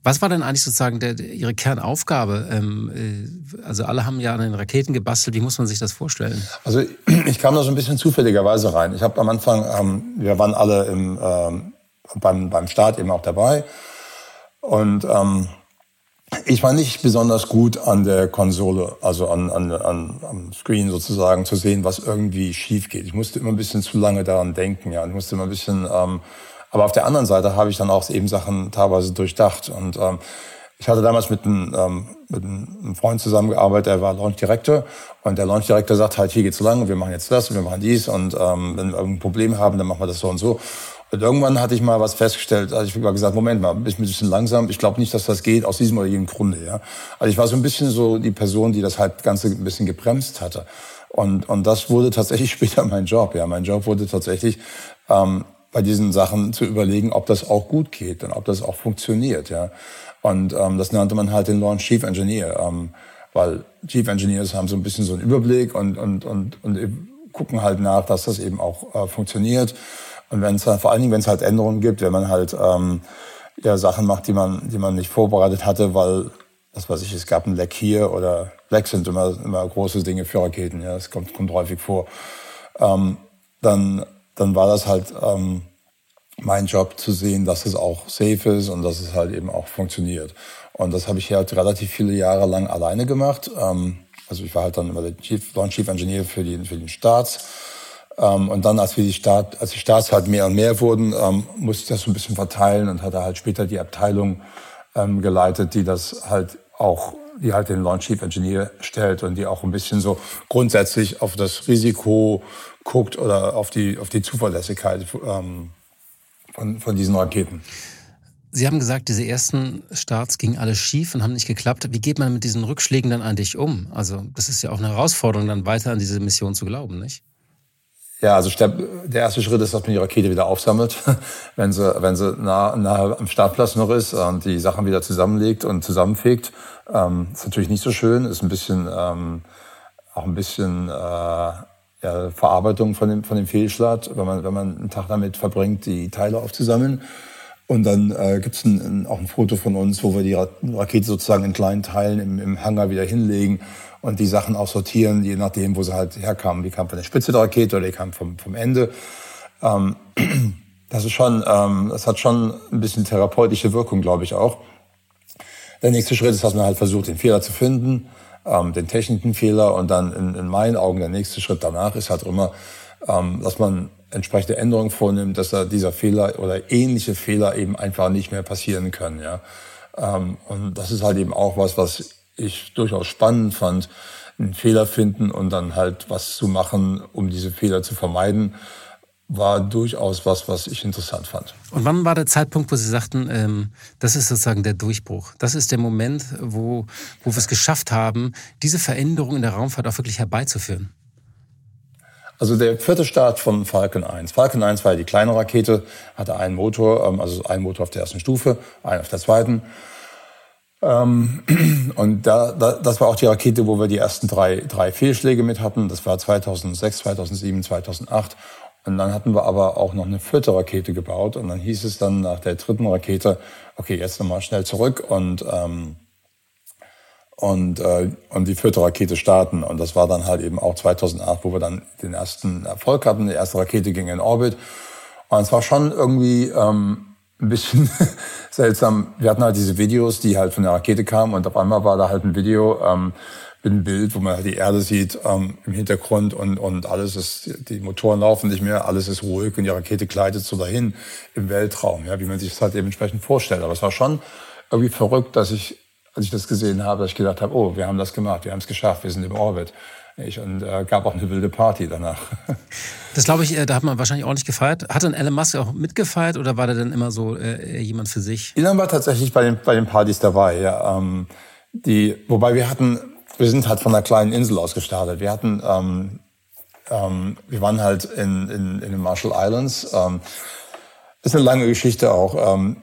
was war denn eigentlich sozusagen der, Ihre Kernaufgabe? Ähm, äh, also alle haben ja an den Raketen gebastelt. Wie muss man sich das vorstellen? Also ich kam da so ein bisschen zufälligerweise rein. Ich habe am Anfang, ähm, wir waren alle im, ähm, beim, beim Start eben auch dabei. Und ähm, ich war nicht besonders gut an der Konsole, also an, an, an, am Screen sozusagen, zu sehen, was irgendwie schief geht. Ich musste immer ein bisschen zu lange daran denken, ja. Ich musste immer ein bisschen, ähm, aber auf der anderen Seite habe ich dann auch eben Sachen teilweise durchdacht. Und ähm, ich hatte damals mit einem, ähm, mit einem Freund zusammengearbeitet, der war Launch Director. Und der Launch Director sagt halt, hier geht's lang, wir machen jetzt das, und wir machen dies. Und ähm, wenn wir ein Problem haben, dann machen wir das so und so. Und irgendwann hatte ich mal was festgestellt, also ich habe gesagt, Moment mal, bist ein bisschen langsam. Ich glaube nicht, dass das geht, aus diesem oder jenem Grunde. Ja. Also ich war so ein bisschen so die Person, die das halt Ganze ein bisschen gebremst hatte. Und, und das wurde tatsächlich später mein Job. Ja, mein Job wurde tatsächlich ähm, bei diesen Sachen zu überlegen, ob das auch gut geht und ob das auch funktioniert. Ja. Und ähm, das nannte man halt den Launch Chief Engineer, ähm, weil Chief Engineers haben so ein bisschen so einen Überblick und, und, und, und gucken halt nach, dass das eben auch äh, funktioniert. Und wenn es vor allen Dingen, wenn es halt Änderungen gibt, wenn man halt ähm, ja Sachen macht, die man, die man nicht vorbereitet hatte, weil, was weiß ich, es gab ein Leck hier oder Lecks sind immer, immer große Dinge für Raketen, ja, das kommt, kommt häufig vor. Ähm, dann, dann war das halt ähm, mein Job zu sehen, dass es auch safe ist und dass es halt eben auch funktioniert. Und das habe ich halt relativ viele Jahre lang alleine gemacht. Ähm, also ich war halt dann immer der Chief, Launch Chief Engineer für, die, für den Staats. Ähm, und dann, als wir die Staat, als die Starts halt mehr und mehr wurden, ähm, musste ich das so ein bisschen verteilen und hatte halt später die Abteilung ähm, geleitet, die das halt auch, die halt den Launch Chief Engineer stellt und die auch ein bisschen so grundsätzlich auf das Risiko guckt oder auf die, auf die Zuverlässigkeit ähm, von, von diesen Raketen. Sie haben gesagt, diese ersten Starts gingen alle schief und haben nicht geklappt. Wie geht man mit diesen Rückschlägen dann eigentlich um? Also, das ist ja auch eine Herausforderung, dann weiter an diese Mission zu glauben, nicht? Ja, also der erste Schritt ist, dass man die Rakete wieder aufsammelt, wenn sie, wenn sie nah, nah am Startplatz noch ist und die Sachen wieder zusammenlegt und zusammenfegt. Ähm, ist natürlich nicht so schön, ist ein bisschen ähm, auch ein bisschen äh, ja, Verarbeitung von dem, von dem Fehlschlag, wenn man, wenn man einen Tag damit verbringt, die Teile aufzusammeln. Und dann äh, gibt es auch ein Foto von uns, wo wir die Rakete sozusagen in kleinen Teilen im, im Hangar wieder hinlegen und die Sachen auch sortieren, je nachdem, wo sie halt herkamen. Die kamen von der Spitze der Rakete oder die kamen vom, vom Ende. Ähm, das ist schon, ähm, das hat schon ein bisschen therapeutische Wirkung, glaube ich auch. Der nächste Schritt ist, dass man halt versucht, den Fehler zu finden, ähm, den technischen Fehler und dann in, in meinen Augen der nächste Schritt danach ist halt immer, ähm, dass man entsprechende Änderungen vornimmt, dass da dieser Fehler oder ähnliche Fehler eben einfach nicht mehr passieren können. Ja. Ähm, und das ist halt eben auch was, was ich durchaus spannend fand, einen Fehler finden und dann halt was zu machen, um diese Fehler zu vermeiden, war durchaus was, was ich interessant fand. Und wann war der Zeitpunkt, wo Sie sagten, ähm, das ist sozusagen der Durchbruch? Das ist der Moment, wo, wo wir es geschafft haben, diese Veränderung in der Raumfahrt auch wirklich herbeizuführen? Also der vierte Start von Falcon 1. Falcon 1 war ja die kleine Rakete, hatte einen Motor, ähm, also einen Motor auf der ersten Stufe, einen auf der zweiten. Ähm, und da, da, das war auch die Rakete, wo wir die ersten drei, drei Fehlschläge mit hatten. Das war 2006, 2007, 2008. Und dann hatten wir aber auch noch eine vierte Rakete gebaut. Und dann hieß es dann nach der dritten Rakete, okay, jetzt nochmal schnell zurück und ähm, und, äh, und die vierte Rakete starten. Und das war dann halt eben auch 2008, wo wir dann den ersten Erfolg hatten. Die erste Rakete ging in Orbit. Und es war schon irgendwie ähm, ein bisschen seltsam. Wir hatten halt diese Videos, die halt von der Rakete kamen. Und auf einmal war da halt ein Video ähm, mit einem Bild, wo man halt die Erde sieht ähm, im Hintergrund und, und alles ist, die Motoren laufen nicht mehr, alles ist ruhig und die Rakete gleitet so dahin im Weltraum, ja, wie man sich das halt dementsprechend vorstellt. Aber es war schon irgendwie verrückt, dass ich als ich das gesehen habe, dass ich gedacht habe, oh, wir haben das gemacht, wir haben es geschafft, wir sind im Orbit. Ich, und äh, gab auch eine wilde Party danach. Das glaube ich, äh, da hat man wahrscheinlich ordentlich gefeiert. Hat dann Elon Musk auch mitgefeiert oder war der dann immer so äh, jemand für sich? Elon war tatsächlich bei den, bei den Partys dabei, ja. Ähm, die, wobei wir hatten, wir sind halt von einer kleinen Insel aus gestartet. Wir hatten, ähm, ähm, wir waren halt in, in, in den Marshall Islands. Ähm, ist eine lange Geschichte auch. Ähm,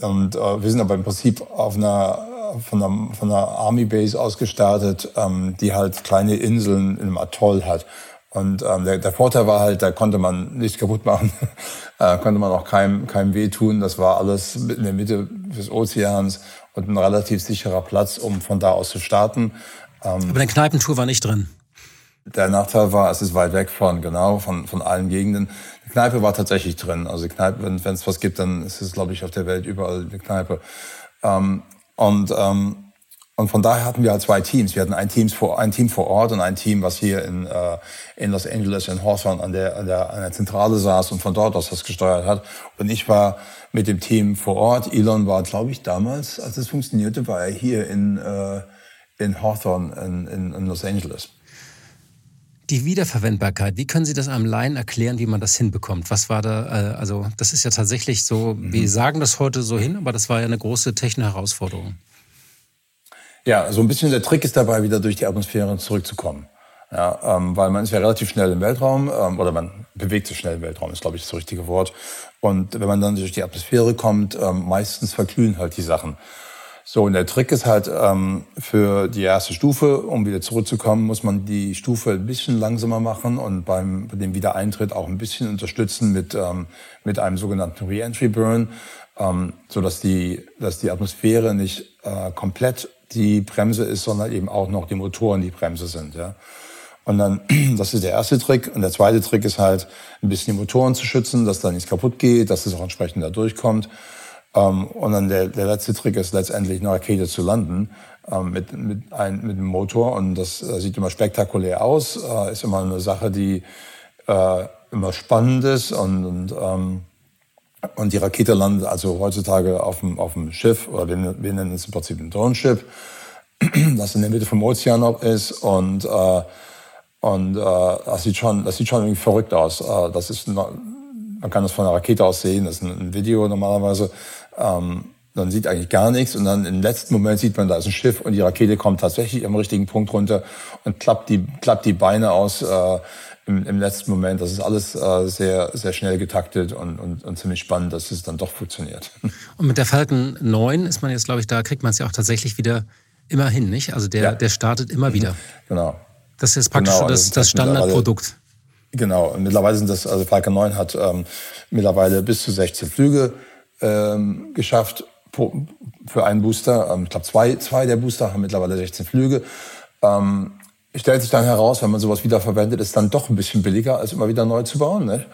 und äh, wir sind aber im Prinzip auf einer von einer, von einer Army Base aus gestartet, ähm, die halt kleine Inseln in einem Atoll hat. Und ähm, der, der Vorteil war halt, da konnte man nichts kaputt machen, äh, konnte man auch keinem, keinem wehtun. Das war alles in der Mitte des Ozeans und ein relativ sicherer Platz, um von da aus zu starten. Ähm, Aber der Kneipentour war nicht drin. Der Nachteil war, es ist weit weg von, genau, von, von allen Gegenden. Die Kneipe war tatsächlich drin. Also die Kneipe, wenn es was gibt, dann ist es, glaube ich, auf der Welt überall eine Kneipe. Ähm, und, ähm, und von daher hatten wir halt zwei Teams. Wir hatten ein Team vor, ein Team vor Ort und ein Team, was hier in, äh, in Los Angeles, in Hawthorne an der, an, der, an der Zentrale saß und von dort aus das gesteuert hat. Und ich war mit dem Team vor Ort. Elon war, glaube ich, damals, als es funktionierte, war er hier in, äh, in Hawthorne in, in, in Los Angeles. Die Wiederverwendbarkeit, wie können Sie das einem Laien erklären, wie man das hinbekommt? Was war da, äh, also das ist ja tatsächlich so, mhm. wir sagen das heute so hin, aber das war ja eine große technische Herausforderung. Ja, so ein bisschen der Trick ist dabei, wieder durch die Atmosphäre zurückzukommen. Ja, ähm, weil man ist ja relativ schnell im Weltraum ähm, oder man bewegt sich schnell im Weltraum, ist glaube ich das richtige Wort. Und wenn man dann durch die Atmosphäre kommt, ähm, meistens verglühen halt die Sachen. So, und der Trick ist halt, ähm, für die erste Stufe, um wieder zurückzukommen, muss man die Stufe ein bisschen langsamer machen und beim, bei dem Wiedereintritt auch ein bisschen unterstützen mit, ähm, mit einem sogenannten Re-Entry Burn, ähm, so dass die, dass die Atmosphäre nicht äh, komplett die Bremse ist, sondern eben auch noch die Motoren die Bremse sind. Ja. Und dann, das ist der erste Trick. Und der zweite Trick ist halt, ein bisschen die Motoren zu schützen, dass da nichts kaputt geht, dass es auch entsprechend da durchkommt. Ähm, und dann der, der letzte Trick ist letztendlich eine Rakete zu landen ähm, mit, mit, ein, mit einem Motor. Und das äh, sieht immer spektakulär aus, äh, ist immer eine Sache, die äh, immer spannend ist. Und, und, ähm, und die Rakete landet also heutzutage auf dem, auf dem Schiff, oder wir, wir nennen es im Prinzip ein Drohnenschiff, das in der Mitte vom Ozean noch ist. Und, äh, und äh, das, sieht schon, das sieht schon irgendwie verrückt aus. Äh, das ist, man kann das von einer Rakete aus sehen, das ist ein Video normalerweise. Ähm, dann sieht eigentlich gar nichts und dann im letzten Moment sieht man, da ist ein Schiff und die Rakete kommt tatsächlich am richtigen Punkt runter und klappt die, klappt die Beine aus äh, im, im letzten Moment. Das ist alles äh, sehr, sehr schnell getaktet und, und, und ziemlich spannend, dass es dann doch funktioniert. Und mit der Falcon 9 ist man jetzt, glaube ich, da kriegt man es ja auch tatsächlich wieder immer hin, nicht? Also der, ja. der startet immer wieder. Genau. Das ist praktisch genau, das, das Standardprodukt. Genau, und mittlerweile sind das, also Falcon 9 hat ähm, mittlerweile bis zu 16 Flüge ähm, geschafft für einen Booster. Ähm, ich glaube, zwei, zwei der Booster haben mittlerweile 16 Flüge. Ähm, stellt sich dann heraus, wenn man sowas wiederverwendet, ist dann doch ein bisschen billiger, als immer wieder neu zu bauen. Ne?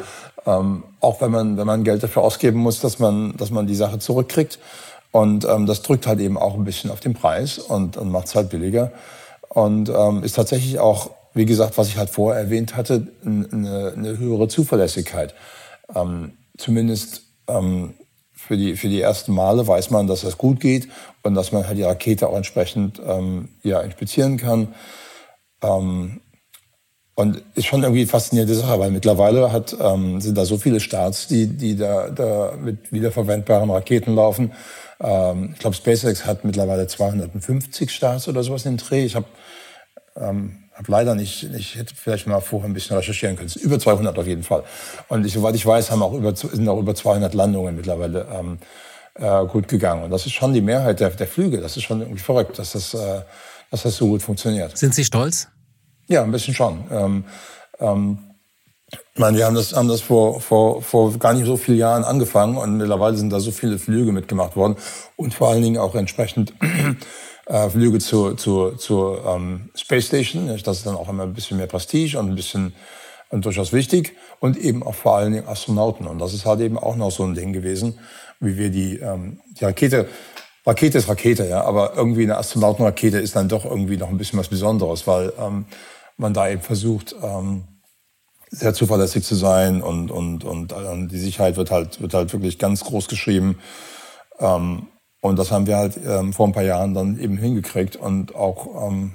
Ähm, auch wenn man, wenn man Geld dafür ausgeben muss, dass man, dass man die Sache zurückkriegt. Und ähm, das drückt halt eben auch ein bisschen auf den Preis und, und macht es halt billiger. Und ähm, ist tatsächlich auch, wie gesagt, was ich halt vorher erwähnt hatte, eine, eine höhere Zuverlässigkeit. Ähm, zumindest ähm, für die, für die ersten Male weiß man, dass das gut geht und dass man halt die Rakete auch entsprechend ähm, ja, inspizieren kann. Ähm, und ist schon irgendwie faszinierende Sache, weil mittlerweile hat, ähm, sind da so viele Starts, die, die da, da mit wiederverwendbaren Raketen laufen. Ähm, ich glaube, SpaceX hat mittlerweile 250 Starts oder sowas in den Dreh. Ich habe ähm, hab leider nicht, ich hätte vielleicht mal vorher ein bisschen recherchieren können. Über 200 auf jeden Fall. Und ich, soweit ich weiß, haben auch über, sind auch über 200 Landungen mittlerweile ähm, äh, gut gegangen. Und das ist schon die Mehrheit der, der Flüge. Das ist schon irgendwie verrückt, dass das, äh, dass das so gut funktioniert. Sind Sie stolz? Ja, ein bisschen schon. Ähm, ähm, ich meine, wir haben das, haben das vor, vor, vor gar nicht so vielen Jahren angefangen und mittlerweile sind da so viele Flüge mitgemacht worden und vor allen Dingen auch entsprechend äh, Flüge zur zu, zu ähm, Space Station. Das ist dann auch immer ein bisschen mehr Prestige und ein bisschen und durchaus wichtig und eben auch vor allen Dingen Astronauten. Und das ist halt eben auch noch so ein Ding gewesen, wie wir die, ähm, die Rakete Rakete ist Rakete, ja, aber irgendwie eine Astronautenrakete ist dann doch irgendwie noch ein bisschen was Besonderes, weil ähm, man da eben versucht, ähm, sehr zuverlässig zu sein und, und, und äh, die Sicherheit wird halt, wird halt wirklich ganz groß geschrieben. Ähm, und das haben wir halt ähm, vor ein paar Jahren dann eben hingekriegt und auch ähm,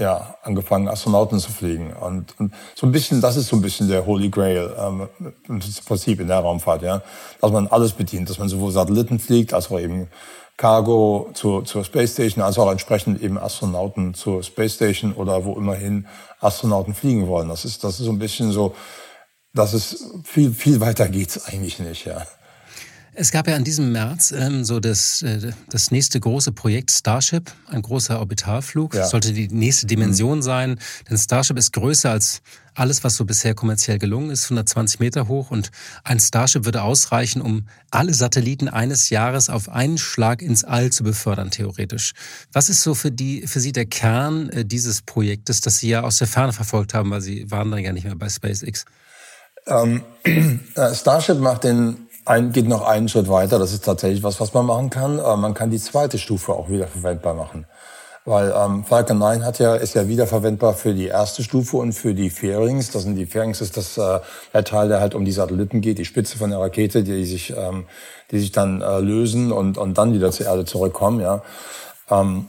ja, angefangen, Astronauten zu fliegen. Und, und so ein bisschen, das ist so ein bisschen der Holy Grail ähm, im Prinzip in der Raumfahrt, ja. Dass man alles bedient, dass man sowohl Satelliten fliegt, als auch eben Cargo zur, zur Space Station, als auch entsprechend eben Astronauten zur Space Station oder wo immerhin Astronauten fliegen wollen. Das ist, das ist so ein bisschen so, dass es viel, viel weiter geht's eigentlich nicht, ja. Es gab ja in diesem März ähm, so das, äh, das nächste große Projekt Starship, ein großer Orbitalflug. Ja. Das sollte die nächste Dimension mhm. sein, denn Starship ist größer als alles, was so bisher kommerziell gelungen ist, 120 Meter hoch. Und ein Starship würde ausreichen, um alle Satelliten eines Jahres auf einen Schlag ins All zu befördern, theoretisch. Was ist so für, die, für Sie der Kern äh, dieses Projektes, das Sie ja aus der Ferne verfolgt haben, weil Sie waren dann ja nicht mehr bei SpaceX? Ähm, äh, Starship macht den ein, geht noch einen Schritt weiter. Das ist tatsächlich was, was man machen kann. Äh, man kann die zweite Stufe auch wieder verwendbar machen. Weil ähm, Falcon 9 hat ja, ist ja wiederverwendbar für die erste Stufe und für die Fairings. Das sind die Fairings ist das äh, der Teil, der halt um die Satelliten geht, die Spitze von der Rakete, die sich, ähm, die sich dann äh, lösen und, und dann wieder zur Erde zurückkommen. Ja. Ähm,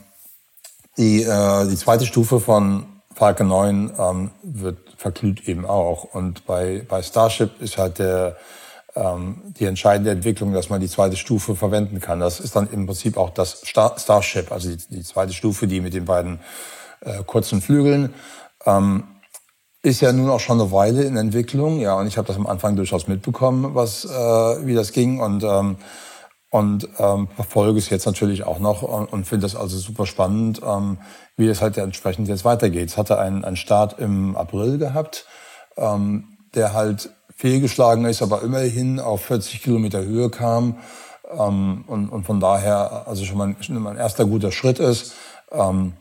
die, äh, die zweite Stufe von Falcon 9 ähm, wird verglüht eben auch. Und bei, bei Starship ist halt der die entscheidende Entwicklung, dass man die zweite Stufe verwenden kann. Das ist dann im Prinzip auch das Star Starship, also die, die, zweite Stufe, die mit den beiden äh, kurzen Flügeln. Ähm, ist ja nun auch schon eine Weile in Entwicklung, ja, und ich habe das am Anfang durchaus mitbekommen, was äh, wie das ging und ähm, und ähm, verfolge es jetzt natürlich auch noch und, und finde das also super spannend, ähm, wie es halt entsprechend jetzt weitergeht. Es hatte einen, einen Start im April gehabt, ähm, der halt fehlgeschlagen ist, aber immerhin auf 40 Kilometer Höhe kam ähm, und, und von daher also schon mal, schon mal ein erster guter Schritt ist. Ähm,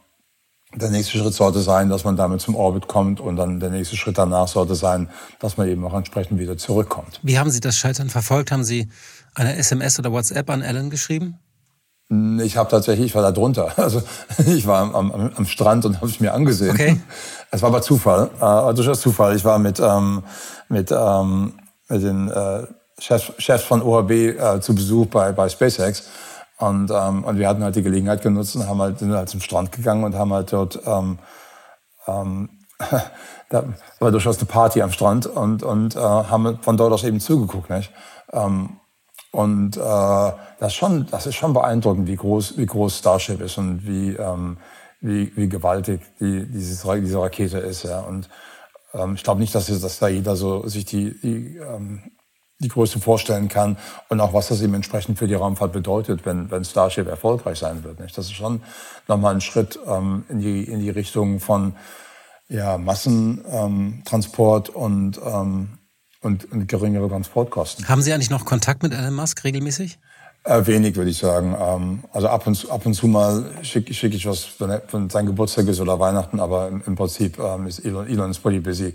der nächste Schritt sollte sein, dass man damit zum Orbit kommt und dann der nächste Schritt danach sollte sein, dass man eben auch entsprechend wieder zurückkommt. Wie haben Sie das Scheitern verfolgt? Haben Sie eine SMS oder WhatsApp an Alan geschrieben? Ich habe tatsächlich, ich war da drunter. Also ich war am, am, am Strand und habe es mir angesehen. Okay. Es war aber Zufall, äh, durchaus Zufall. Ich war mit ähm, mit ähm, mit den äh, Chefs, Chefs von OHB äh, zu Besuch bei bei SpaceX und ähm, und wir hatten halt die Gelegenheit genutzt und haben halt sind halt zum Strand gegangen und haben halt dort ähm, ähm, da war durchaus eine Party am Strand und und äh, haben von dort aus eben zugeguckt, nicht? Ähm, und äh, das, ist schon, das ist schon beeindruckend, wie groß, wie groß Starship ist und wie, ähm, wie, wie gewaltig die, dieses, diese Rakete ist. Ja. Und ähm, ich glaube nicht, dass, dass da jeder so sich die, die, ähm, die Größe vorstellen kann und auch was das eben entsprechend für die Raumfahrt bedeutet, wenn, wenn Starship erfolgreich sein wird. Nicht? Das ist schon nochmal ein Schritt ähm, in, die, in die Richtung von ja, Massentransport ähm, und ähm, und, und geringere Transportkosten. Haben Sie eigentlich noch Kontakt mit Elon Musk regelmäßig? Äh, wenig, würde ich sagen. Ähm, also ab und, zu, ab und zu mal schicke schick ich was, wenn, wenn sein Geburtstag ist oder Weihnachten, aber im, im Prinzip ähm, ist Elon, Elon ist pretty busy.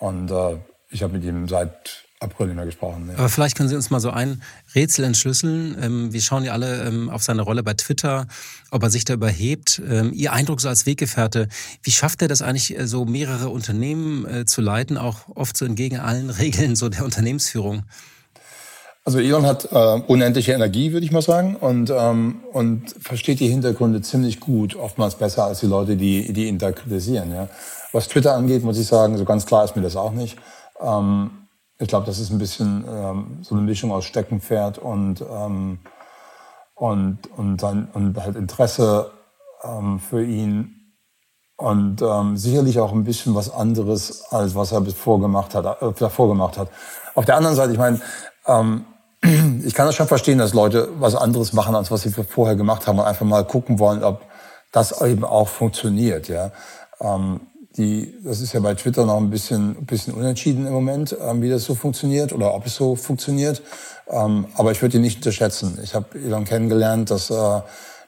Und äh, ich habe mit ihm seit April nicht mehr gesprochen. Ja. Aber vielleicht können Sie uns mal so ein Rätsel entschlüsseln. Ähm, wir schauen ja alle ähm, auf seine Rolle bei Twitter, ob er sich da überhebt. Ähm, Ihr Eindruck so als Weggefährte, wie schafft er das eigentlich, äh, so mehrere Unternehmen äh, zu leiten, auch oft so entgegen allen Regeln so der Unternehmensführung? Also Elon hat äh, unendliche Energie, würde ich mal sagen, und, ähm, und versteht die Hintergründe ziemlich gut, oftmals besser als die Leute, die, die ihn da kritisieren. Ja. Was Twitter angeht, muss ich sagen, so ganz klar ist mir das auch nicht. Ähm, ich glaube, das ist ein bisschen ähm, so eine Mischung aus Steckenpferd und, ähm, und, und, sein, und halt Interesse ähm, für ihn und ähm, sicherlich auch ein bisschen was anderes, als was er bevor gemacht hat, äh, davor gemacht hat. Auf der anderen Seite, ich meine, ähm, ich kann das schon verstehen, dass Leute was anderes machen, als was sie vorher gemacht haben und einfach mal gucken wollen, ob das eben auch funktioniert. Ja. Ähm, die, das ist ja bei Twitter noch ein bisschen, ein bisschen unentschieden im Moment, ähm, wie das so funktioniert oder ob es so funktioniert. Ähm, aber ich würde ihn nicht unterschätzen. Ich habe Elon kennengelernt, dass, äh,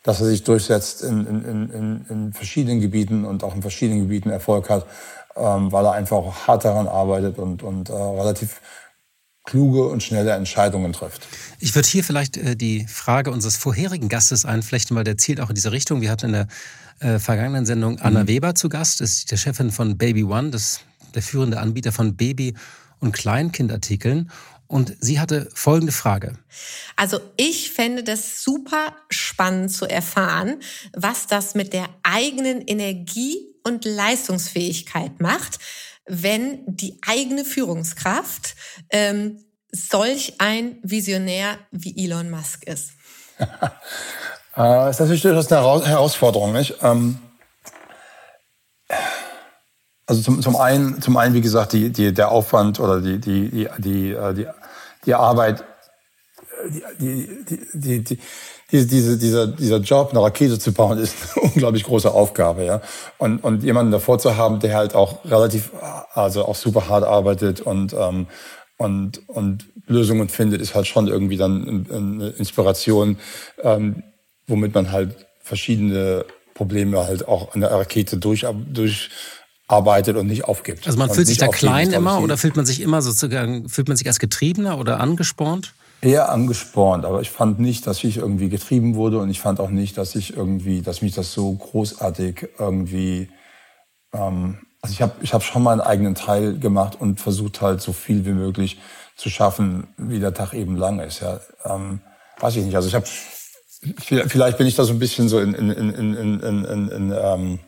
dass er sich durchsetzt in, in, in, in verschiedenen Gebieten und auch in verschiedenen Gebieten Erfolg hat, ähm, weil er einfach hart daran arbeitet und, und äh, relativ kluge und schnelle Entscheidungen trifft. Ich würde hier vielleicht äh, die Frage unseres vorherigen Gastes einflechten, weil der zielt auch in diese Richtung. Wir hatten in der äh, vergangenen Sendung Anna mhm. Weber zu Gast, das ist die Chefin von Baby One, das der führende Anbieter von Baby- und Kleinkindartikeln. Und sie hatte folgende Frage. Also ich fände das super spannend zu erfahren, was das mit der eigenen Energie und Leistungsfähigkeit macht, wenn die eigene Führungskraft ähm, solch ein Visionär wie Elon Musk ist. Äh, ist natürlich durchaus eine Herausforderung, nicht? Ähm, also zum, zum einen, zum einen, wie gesagt, die, die, der Aufwand oder die, die, die, die, äh, die, die Arbeit, die, die, die, die, die, diese, dieser, dieser Job, eine Rakete zu bauen, ist eine unglaublich große Aufgabe, ja. Und, und jemanden davor zu haben, der halt auch relativ, also auch super hart arbeitet und, ähm, und, und Lösungen findet, ist halt schon irgendwie dann eine Inspiration, ähm, womit man halt verschiedene Probleme halt auch an der Rakete durch, durcharbeitet und nicht aufgibt. Also man fühlt sich da klein immer oder fühlt man sich immer sozusagen, fühlt man sich als Getriebener oder angespornt? Eher angespornt, aber ich fand nicht, dass ich irgendwie getrieben wurde und ich fand auch nicht, dass ich irgendwie, dass mich das so großartig irgendwie, ähm, also ich habe ich hab schon meinen eigenen Teil gemacht und versucht halt so viel wie möglich zu schaffen, wie der Tag eben lang ist. Ja, ähm, weiß ich nicht. Also ich habe Vielleicht bin ich da so ein bisschen so in, in, in, in, in, in, in ähm,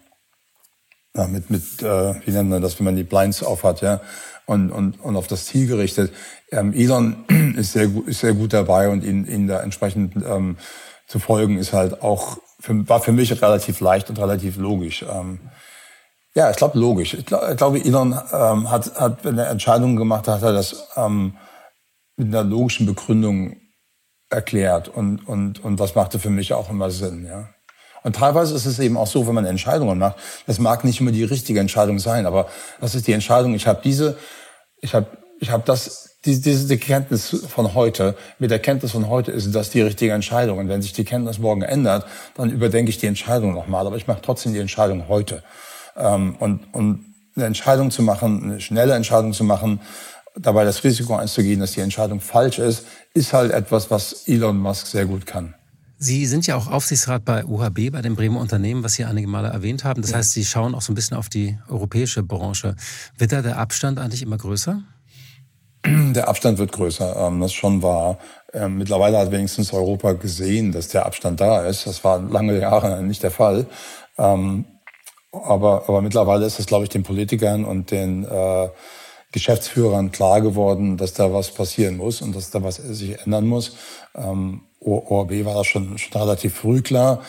ja, mit, mit äh, wie nennt man das, wenn man die Blinds aufhat, ja, und, und, und auf das Ziel gerichtet. Ähm, Elon ist sehr, gut, ist sehr gut dabei und ihn, ihn da entsprechend ähm, zu folgen ist halt auch, für, war für mich relativ leicht und relativ logisch. Ähm, ja, ich glaube logisch. Ich, glaub, ich glaube, Elon ähm, hat, hat, wenn er Entscheidungen gemacht hat, hat er das ähm, mit einer logischen Begründung erklärt und, und, und das machte für mich auch immer Sinn, ja. Und teilweise ist es eben auch so, wenn man Entscheidungen macht, das mag nicht immer die richtige Entscheidung sein, aber das ist die Entscheidung, ich habe diese, ich habe ich hab das, diese, diese Kenntnis von heute, mit der Kenntnis von heute ist das die richtige Entscheidung. Und wenn sich die Kenntnis morgen ändert, dann überdenke ich die Entscheidung nochmal, aber ich mache trotzdem die Entscheidung heute. Ähm, und, und eine Entscheidung zu machen, eine schnelle Entscheidung zu machen, dabei das Risiko einzugehen, dass die Entscheidung falsch ist, ist halt etwas, was Elon Musk sehr gut kann. Sie sind ja auch Aufsichtsrat bei UHB, bei dem Bremer Unternehmen, was Sie einige Male erwähnt haben. Das ja. heißt, Sie schauen auch so ein bisschen auf die europäische Branche. Wird da der Abstand eigentlich immer größer? Der Abstand wird größer, ähm, das ist schon wahr. Ähm, mittlerweile hat wenigstens Europa gesehen, dass der Abstand da ist. Das war lange Jahre nicht der Fall. Ähm, aber, aber mittlerweile ist es, glaube ich, den Politikern und den äh, Geschäftsführern klar geworden, dass da was passieren muss und dass da was sich ändern muss. Ähm, OHB war da schon, schon relativ früh klar.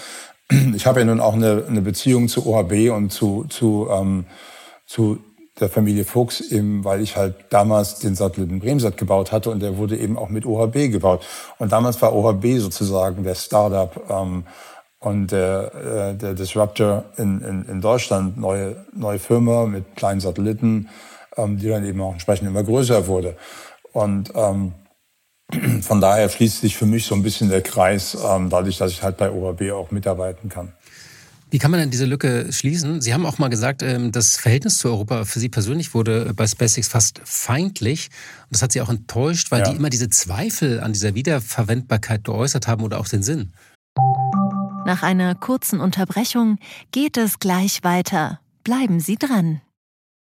Ich habe ja nun auch eine, eine Beziehung zu OHB und zu, zu, ähm, zu der Familie Fuchs, eben, weil ich halt damals den Satelliten Bremsat gebaut hatte und der wurde eben auch mit OHB gebaut. Und damals war OHB sozusagen der Startup ähm, und der, äh, der Disruptor in, in, in Deutschland, neue, neue Firma mit kleinen Satelliten, ähm, die dann eben auch entsprechend immer größer wurde. Und ähm, von daher schließt sich für mich so ein bisschen der Kreis, ähm, dadurch, dass ich halt bei OAB auch mitarbeiten kann. Wie kann man denn diese Lücke schließen? Sie haben auch mal gesagt, ähm, das Verhältnis zu Europa für Sie persönlich wurde bei SpaceX fast feindlich. Und das hat Sie auch enttäuscht, weil ja. die immer diese Zweifel an dieser Wiederverwendbarkeit geäußert haben oder auch den Sinn. Nach einer kurzen Unterbrechung geht es gleich weiter. Bleiben Sie dran.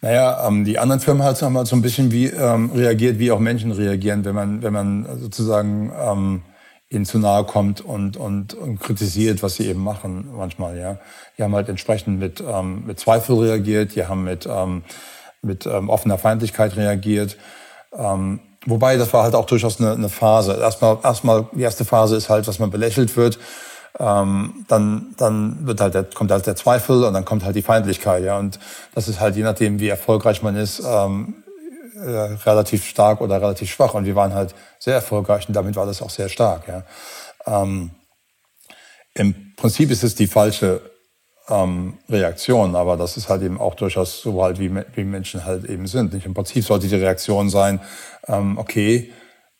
Naja, ähm, die anderen Firmen haben halt so ein bisschen wie ähm, reagiert, wie auch Menschen reagieren, wenn man, wenn man sozusagen ähm, ihnen zu nahe kommt und, und, und kritisiert, was sie eben machen manchmal. Ja, die haben halt entsprechend mit, ähm, mit Zweifel reagiert, die haben mit, ähm, mit ähm, offener Feindlichkeit reagiert. Ähm, wobei das war halt auch durchaus eine, eine Phase. Erstmal, erstmal die erste Phase ist halt, dass man belächelt wird ähm, dann, dann wird halt der, kommt halt der Zweifel und dann kommt halt die Feindlichkeit. Ja, und das ist halt je nachdem, wie erfolgreich man ist, ähm, äh, relativ stark oder relativ schwach. Und wir waren halt sehr erfolgreich und damit war das auch sehr stark. Ja. Ähm, Im Prinzip ist es die falsche ähm, Reaktion, aber das ist halt eben auch durchaus so halt, wie, wie Menschen halt eben sind. Nicht? Im Prinzip sollte die Reaktion sein, ähm, okay,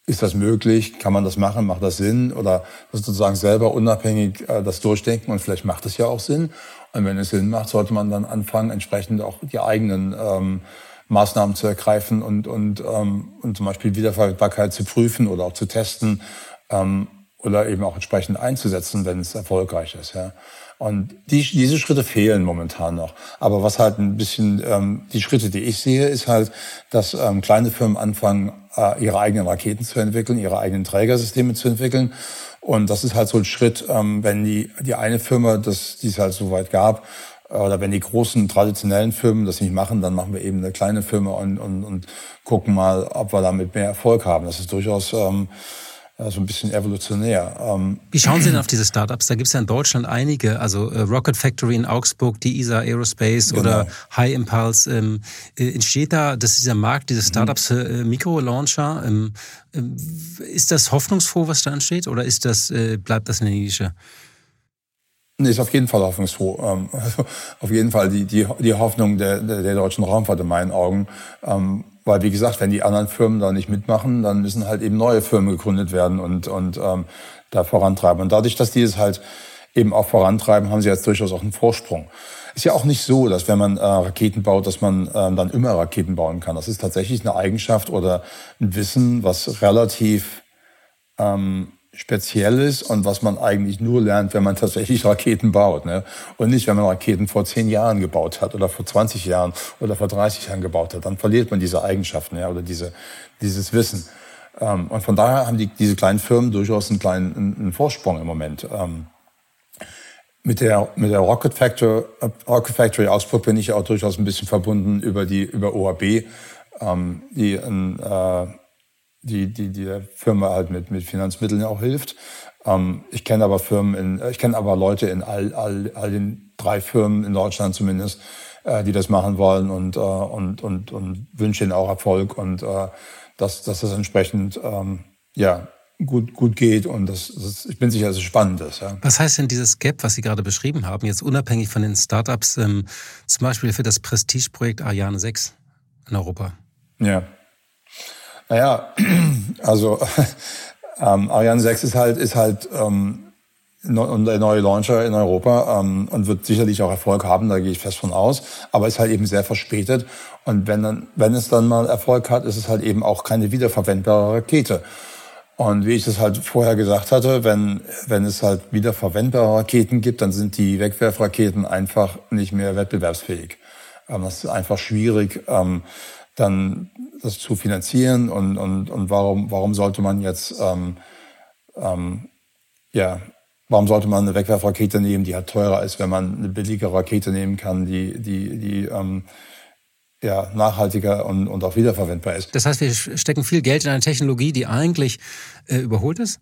ist das möglich? Kann man das machen? Macht das Sinn? Oder sozusagen selber unabhängig äh, das durchdenken und vielleicht macht es ja auch Sinn. Und wenn es Sinn macht, sollte man dann anfangen, entsprechend auch die eigenen ähm, Maßnahmen zu ergreifen und, und, ähm, und zum Beispiel Wiederverwendbarkeit zu prüfen oder auch zu testen ähm, oder eben auch entsprechend einzusetzen, wenn es erfolgreich ist. Ja. Und die, diese Schritte fehlen momentan noch. Aber was halt ein bisschen, ähm, die Schritte, die ich sehe, ist halt, dass ähm, kleine Firmen anfangen, ihre eigenen Raketen zu entwickeln, ihre eigenen Trägersysteme zu entwickeln. Und das ist halt so ein Schritt, ähm, wenn die, die eine Firma, das, die es halt so weit gab, äh, oder wenn die großen traditionellen Firmen das nicht machen, dann machen wir eben eine kleine Firma und, und, und gucken mal, ob wir damit mehr Erfolg haben. Das ist durchaus ähm, ja, so ein bisschen evolutionär. Ähm Wie schauen Sie denn auf diese Startups? Da gibt es ja in Deutschland einige, also äh, Rocket Factory in Augsburg, die ESA Aerospace genau. oder High Impulse. Ähm, äh, entsteht da, dass dieser Markt, diese mhm. Startups für äh, Mikrolauncher, ähm, äh, ist das hoffnungsfroh, was da entsteht, oder ist das, äh, bleibt das eine Nische? Nee, ist auf jeden Fall hoffnungsfroh. Ähm, also auf jeden Fall die, die, die Hoffnung der, der, der deutschen Raumfahrt in meinen Augen. Ähm, weil, wie gesagt, wenn die anderen Firmen da nicht mitmachen, dann müssen halt eben neue Firmen gegründet werden und, und ähm, da vorantreiben. Und dadurch, dass die es halt eben auch vorantreiben, haben sie jetzt durchaus auch einen Vorsprung. Ist ja auch nicht so, dass wenn man äh, Raketen baut, dass man ähm, dann immer Raketen bauen kann. Das ist tatsächlich eine Eigenschaft oder ein Wissen, was relativ ähm, speziell ist und was man eigentlich nur lernt, wenn man tatsächlich Raketen baut. Ne? Und nicht, wenn man Raketen vor zehn Jahren gebaut hat oder vor 20 Jahren oder vor 30 Jahren gebaut hat. Dann verliert man diese Eigenschaften ja, oder diese, dieses Wissen. Ähm, und von daher haben die, diese kleinen Firmen durchaus einen kleinen einen Vorsprung im Moment. Ähm, mit der, mit der Rocket Factory, Rocket Factory Augsburg bin ich auch durchaus ein bisschen verbunden über die, über OAB, ähm, die ein, äh, die, die, die der Firma halt mit, mit Finanzmitteln auch hilft. Ähm, ich kenne aber Firmen in, äh, ich kenne aber Leute in all, all, all den drei Firmen in Deutschland zumindest, äh, die das machen wollen und, äh, und, und, und wünsche ihnen auch Erfolg und äh, dass, dass das entsprechend ähm, ja, gut, gut geht und das, das, ich bin sicher, dass es spannend ist. Ja. Was heißt denn dieses Gap, was Sie gerade beschrieben haben, jetzt unabhängig von den Startups, ähm, zum Beispiel für das Prestigeprojekt Ariane 6 in Europa? Ja. Naja, also ähm, Ariane 6 ist halt, ist halt ähm, der neue Launcher in Europa ähm, und wird sicherlich auch Erfolg haben, da gehe ich fest von aus, aber ist halt eben sehr verspätet. Und wenn, dann, wenn es dann mal Erfolg hat, ist es halt eben auch keine wiederverwendbare Rakete. Und wie ich das halt vorher gesagt hatte, wenn, wenn es halt wiederverwendbare Raketen gibt, dann sind die Wegwerfraketen einfach nicht mehr wettbewerbsfähig. Ähm, das ist einfach schwierig. Ähm, dann das zu finanzieren und, und, und warum, warum sollte man jetzt ähm, ähm, ja, Warum sollte man eine Wegwerfrakete nehmen, die halt teurer ist, wenn man eine billige Rakete nehmen kann, die, die, die ähm, ja, nachhaltiger und, und auch wiederverwendbar ist. Das heißt, wir stecken viel Geld in eine Technologie, die eigentlich äh, überholt ist?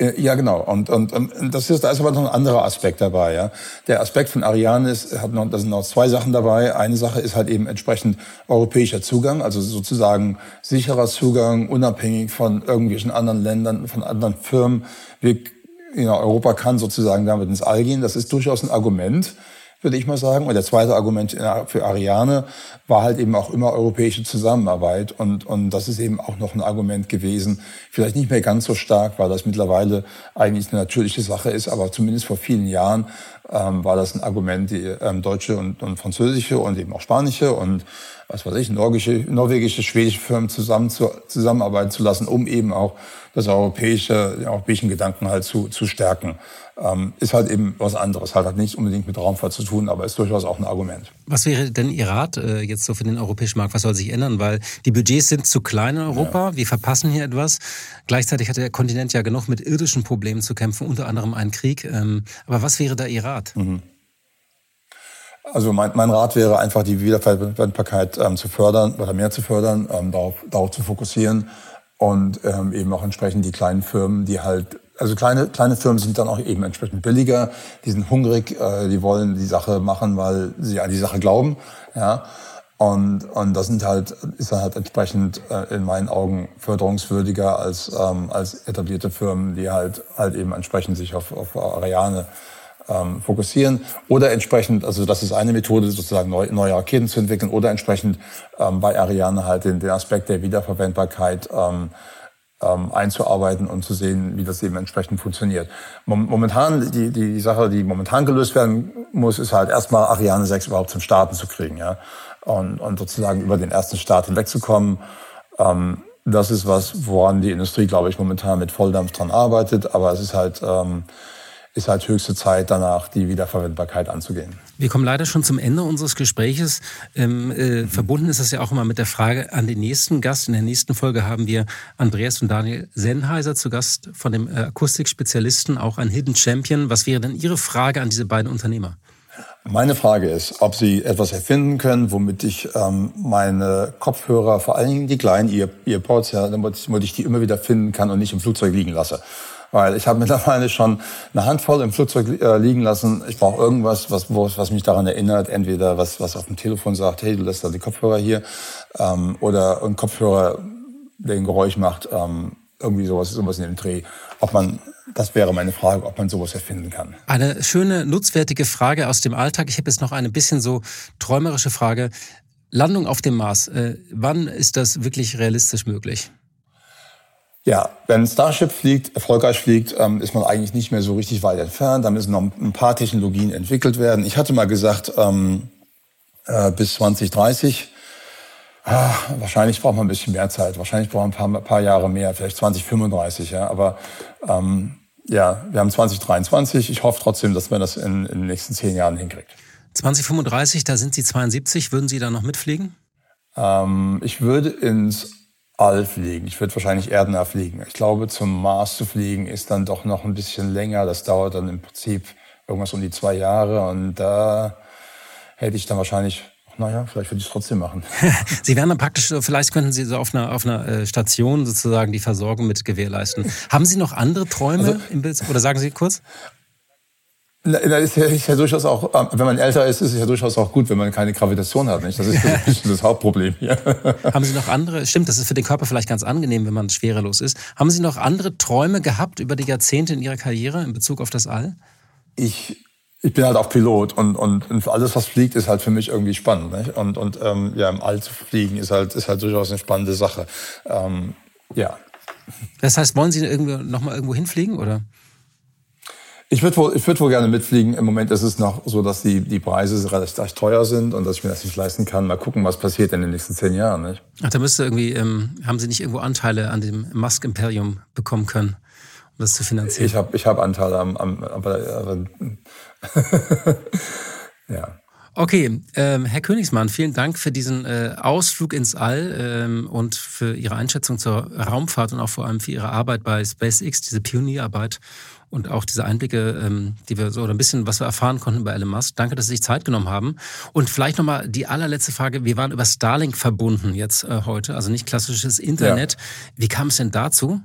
Äh, ja, genau. Und, und, und das ist, da ist aber noch ein anderer Aspekt dabei. Ja. Der Aspekt von Ariane ist, hat noch, da sind noch zwei Sachen dabei. Eine Sache ist halt eben entsprechend europäischer Zugang, also sozusagen sicherer Zugang, unabhängig von irgendwelchen anderen Ländern, von anderen Firmen. Wir, ja, Europa kann sozusagen damit ins All gehen. Das ist durchaus ein Argument würde ich mal sagen. Und der zweite Argument für Ariane war halt eben auch immer europäische Zusammenarbeit. Und, und das ist eben auch noch ein Argument gewesen. Vielleicht nicht mehr ganz so stark, weil das mittlerweile eigentlich eine natürliche Sache ist, aber zumindest vor vielen Jahren ähm, war das ein Argument, die ähm, deutsche und, und französische und eben auch spanische und was weiß ich, norwegische, norwegische schwedische Firmen zusammen zu, zusammenarbeiten zu lassen, um eben auch das europäische, den europäischen Gedanken halt zu, zu stärken. Ähm, ist halt eben was anderes, halt hat nicht unbedingt mit Raumfahrt zu tun, aber ist durchaus auch ein Argument. Was wäre denn Ihr Rat äh, jetzt so für den europäischen Markt? Was soll sich ändern? Weil die Budgets sind zu klein in Europa, ja. wir verpassen hier etwas. Gleichzeitig hat der Kontinent ja genug mit irdischen Problemen zu kämpfen, unter anderem einen Krieg. Ähm, aber was wäre da Ihr Rat? Mhm. Also mein, mein Rat wäre einfach, die Wiederverwendbarkeit ähm, zu fördern oder mehr zu fördern, ähm, darauf, darauf zu fokussieren und ähm, eben auch entsprechend die kleinen Firmen, die halt, also kleine, kleine Firmen sind dann auch eben entsprechend billiger, die sind hungrig, äh, die wollen die Sache machen, weil sie an die Sache glauben, ja. Und, und das sind halt, ist dann halt entsprechend äh, in meinen Augen förderungswürdiger als, ähm, als etablierte Firmen, die halt, halt eben entsprechend sich auf, auf Ariane ähm, fokussieren. Oder entsprechend, also das ist eine Methode, sozusagen neu, neue Raketen zu entwickeln. Oder entsprechend ähm, bei Ariane halt den, den Aspekt der Wiederverwendbarkeit ähm, ähm, einzuarbeiten und zu sehen, wie das eben entsprechend funktioniert. Momentan, die, die Sache, die momentan gelöst werden muss, ist halt erstmal Ariane 6 überhaupt zum Starten zu kriegen, ja. Und, und sozusagen über den ersten Start hinwegzukommen. Ähm, das ist was, woran die Industrie, glaube ich, momentan mit Volldampf dran arbeitet. Aber es ist halt, ähm, ist halt höchste Zeit danach, die Wiederverwendbarkeit anzugehen. Wir kommen leider schon zum Ende unseres Gespräches. Ähm, äh, mhm. Verbunden ist das ja auch immer mit der Frage an den nächsten Gast. In der nächsten Folge haben wir Andreas und Daniel Sennheiser zu Gast von dem äh, Akustikspezialisten, auch ein Hidden Champion. Was wäre denn Ihre Frage an diese beiden Unternehmer? Meine Frage ist, ob Sie etwas erfinden können, womit ich ähm, meine Kopfhörer, vor allen Dingen die kleinen Earpods, ja, damit ich die immer wieder finden kann und nicht im Flugzeug liegen lasse. Weil ich habe mittlerweile schon eine Handvoll im Flugzeug äh, liegen lassen. Ich brauche irgendwas, was, was mich daran erinnert. Entweder was, was auf dem Telefon sagt, hey, du lässt da die Kopfhörer hier. Ähm, oder ein Kopfhörer, der ein Geräusch macht. Ähm, irgendwie sowas, sowas in dem Dreh. Ob man, das wäre meine Frage, ob man sowas erfinden kann. Eine schöne, nutzwertige Frage aus dem Alltag. Ich habe jetzt noch eine bisschen so träumerische Frage. Landung auf dem Mars. Äh, wann ist das wirklich realistisch möglich? Ja, wenn Starship fliegt, erfolgreich fliegt, ähm, ist man eigentlich nicht mehr so richtig weit entfernt. Da müssen noch ein paar Technologien entwickelt werden. Ich hatte mal gesagt, ähm, äh, bis 2030. Ah, wahrscheinlich braucht man ein bisschen mehr Zeit. Wahrscheinlich braucht man ein paar, paar Jahre mehr, vielleicht 2035. Ja, aber ähm, ja, wir haben 2023. Ich hoffe trotzdem, dass man das in, in den nächsten zehn Jahren hinkriegt. 2035, da sind Sie 72. Würden Sie da noch mitfliegen? Ähm, ich würde ins All fliegen. Ich würde wahrscheinlich erdnah fliegen. Ich glaube, zum Mars zu fliegen ist dann doch noch ein bisschen länger. Das dauert dann im Prinzip irgendwas um die zwei Jahre. Und da hätte ich dann wahrscheinlich naja, vielleicht würde ich es trotzdem machen. Sie wären dann praktisch, vielleicht könnten Sie so auf einer, auf einer äh, Station sozusagen die Versorgung mit gewährleisten. Haben Sie noch andere Träume also, im Bild? Oder sagen Sie kurz? Na, ist ja, ist ja durchaus auch, ähm, wenn man älter ist, ist es ja durchaus auch gut, wenn man keine Gravitation hat. Nicht? Das ist ja. das Hauptproblem hier. Haben Sie noch andere, stimmt, das ist für den Körper vielleicht ganz angenehm, wenn man schwerelos ist. Haben Sie noch andere Träume gehabt über die Jahrzehnte in Ihrer Karriere in Bezug auf das All? Ich, ich bin halt auch Pilot und, und, und alles, was fliegt, ist halt für mich irgendwie spannend. Nicht? Und, und ähm, ja, im All zu fliegen ist halt, ist halt durchaus eine spannende Sache. Ähm, ja. Das heißt, wollen Sie irgendwo, noch mal irgendwo hinfliegen, oder? Ich würde wohl, ich würd wohl gerne mitfliegen. Im Moment ist es noch so, dass die, die Preise relativ teuer sind und dass ich mir das nicht leisten kann. Mal gucken, was passiert in den nächsten zehn Jahren. Nicht? Ach, da müsste irgendwie, ähm, haben Sie nicht irgendwo Anteile an dem Musk-Imperium bekommen können, um das zu finanzieren? Ich habe ich hab Anteile am, am aber, aber ja. Okay, ähm, Herr Königsmann, vielen Dank für diesen äh, Ausflug ins All ähm, und für Ihre Einschätzung zur Raumfahrt und auch vor allem für Ihre Arbeit bei SpaceX, diese Pionierarbeit. Und auch diese Einblicke, ähm, die wir so oder ein bisschen, was wir erfahren konnten bei Elon Musk. Danke, dass Sie sich Zeit genommen haben. Und vielleicht nochmal die allerletzte Frage. Wir waren über Starlink verbunden jetzt äh, heute, also nicht klassisches Internet. Ja. Wie kam es denn dazu?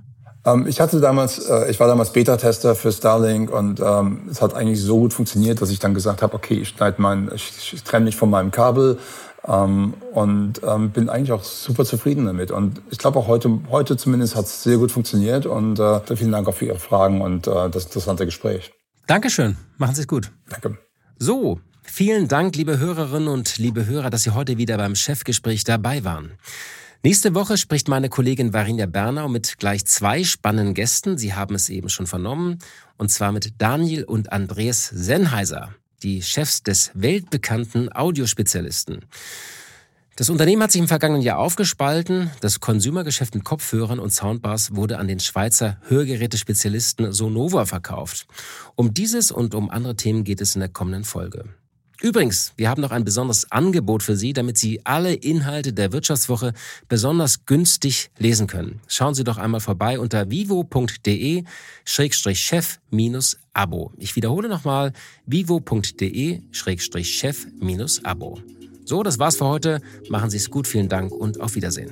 Ähm, ich hatte damals, äh, ich war damals Beta-Tester für Starlink und ähm, es hat eigentlich so gut funktioniert, dass ich dann gesagt habe, okay, ich schneide mein, ich, ich trenne mich von meinem Kabel ähm, und ähm, bin eigentlich auch super zufrieden damit. Und ich glaube auch heute, heute zumindest hat es sehr gut funktioniert und äh, vielen Dank auch für Ihre Fragen und äh, das interessante Gespräch. Dankeschön. Machen Sie es gut. Danke. So, vielen Dank, liebe Hörerinnen und liebe Hörer, dass Sie heute wieder beim Chefgespräch dabei waren. Nächste Woche spricht meine Kollegin Varinia Bernau mit gleich zwei spannenden Gästen. Sie haben es eben schon vernommen. Und zwar mit Daniel und Andreas Sennheiser, die Chefs des weltbekannten Audiospezialisten. Das Unternehmen hat sich im vergangenen Jahr aufgespalten. Das Konsumergeschäft mit Kopfhörern und Soundbars wurde an den Schweizer Hörgerätespezialisten Sonova verkauft. Um dieses und um andere Themen geht es in der kommenden Folge. Übrigens, wir haben noch ein besonderes Angebot für Sie, damit Sie alle Inhalte der Wirtschaftswoche besonders günstig lesen können. Schauen Sie doch einmal vorbei unter vivo.de-chef-abo. Ich wiederhole nochmal, vivo.de-chef-abo. So, das war's für heute. Machen Sie es gut, vielen Dank und auf Wiedersehen.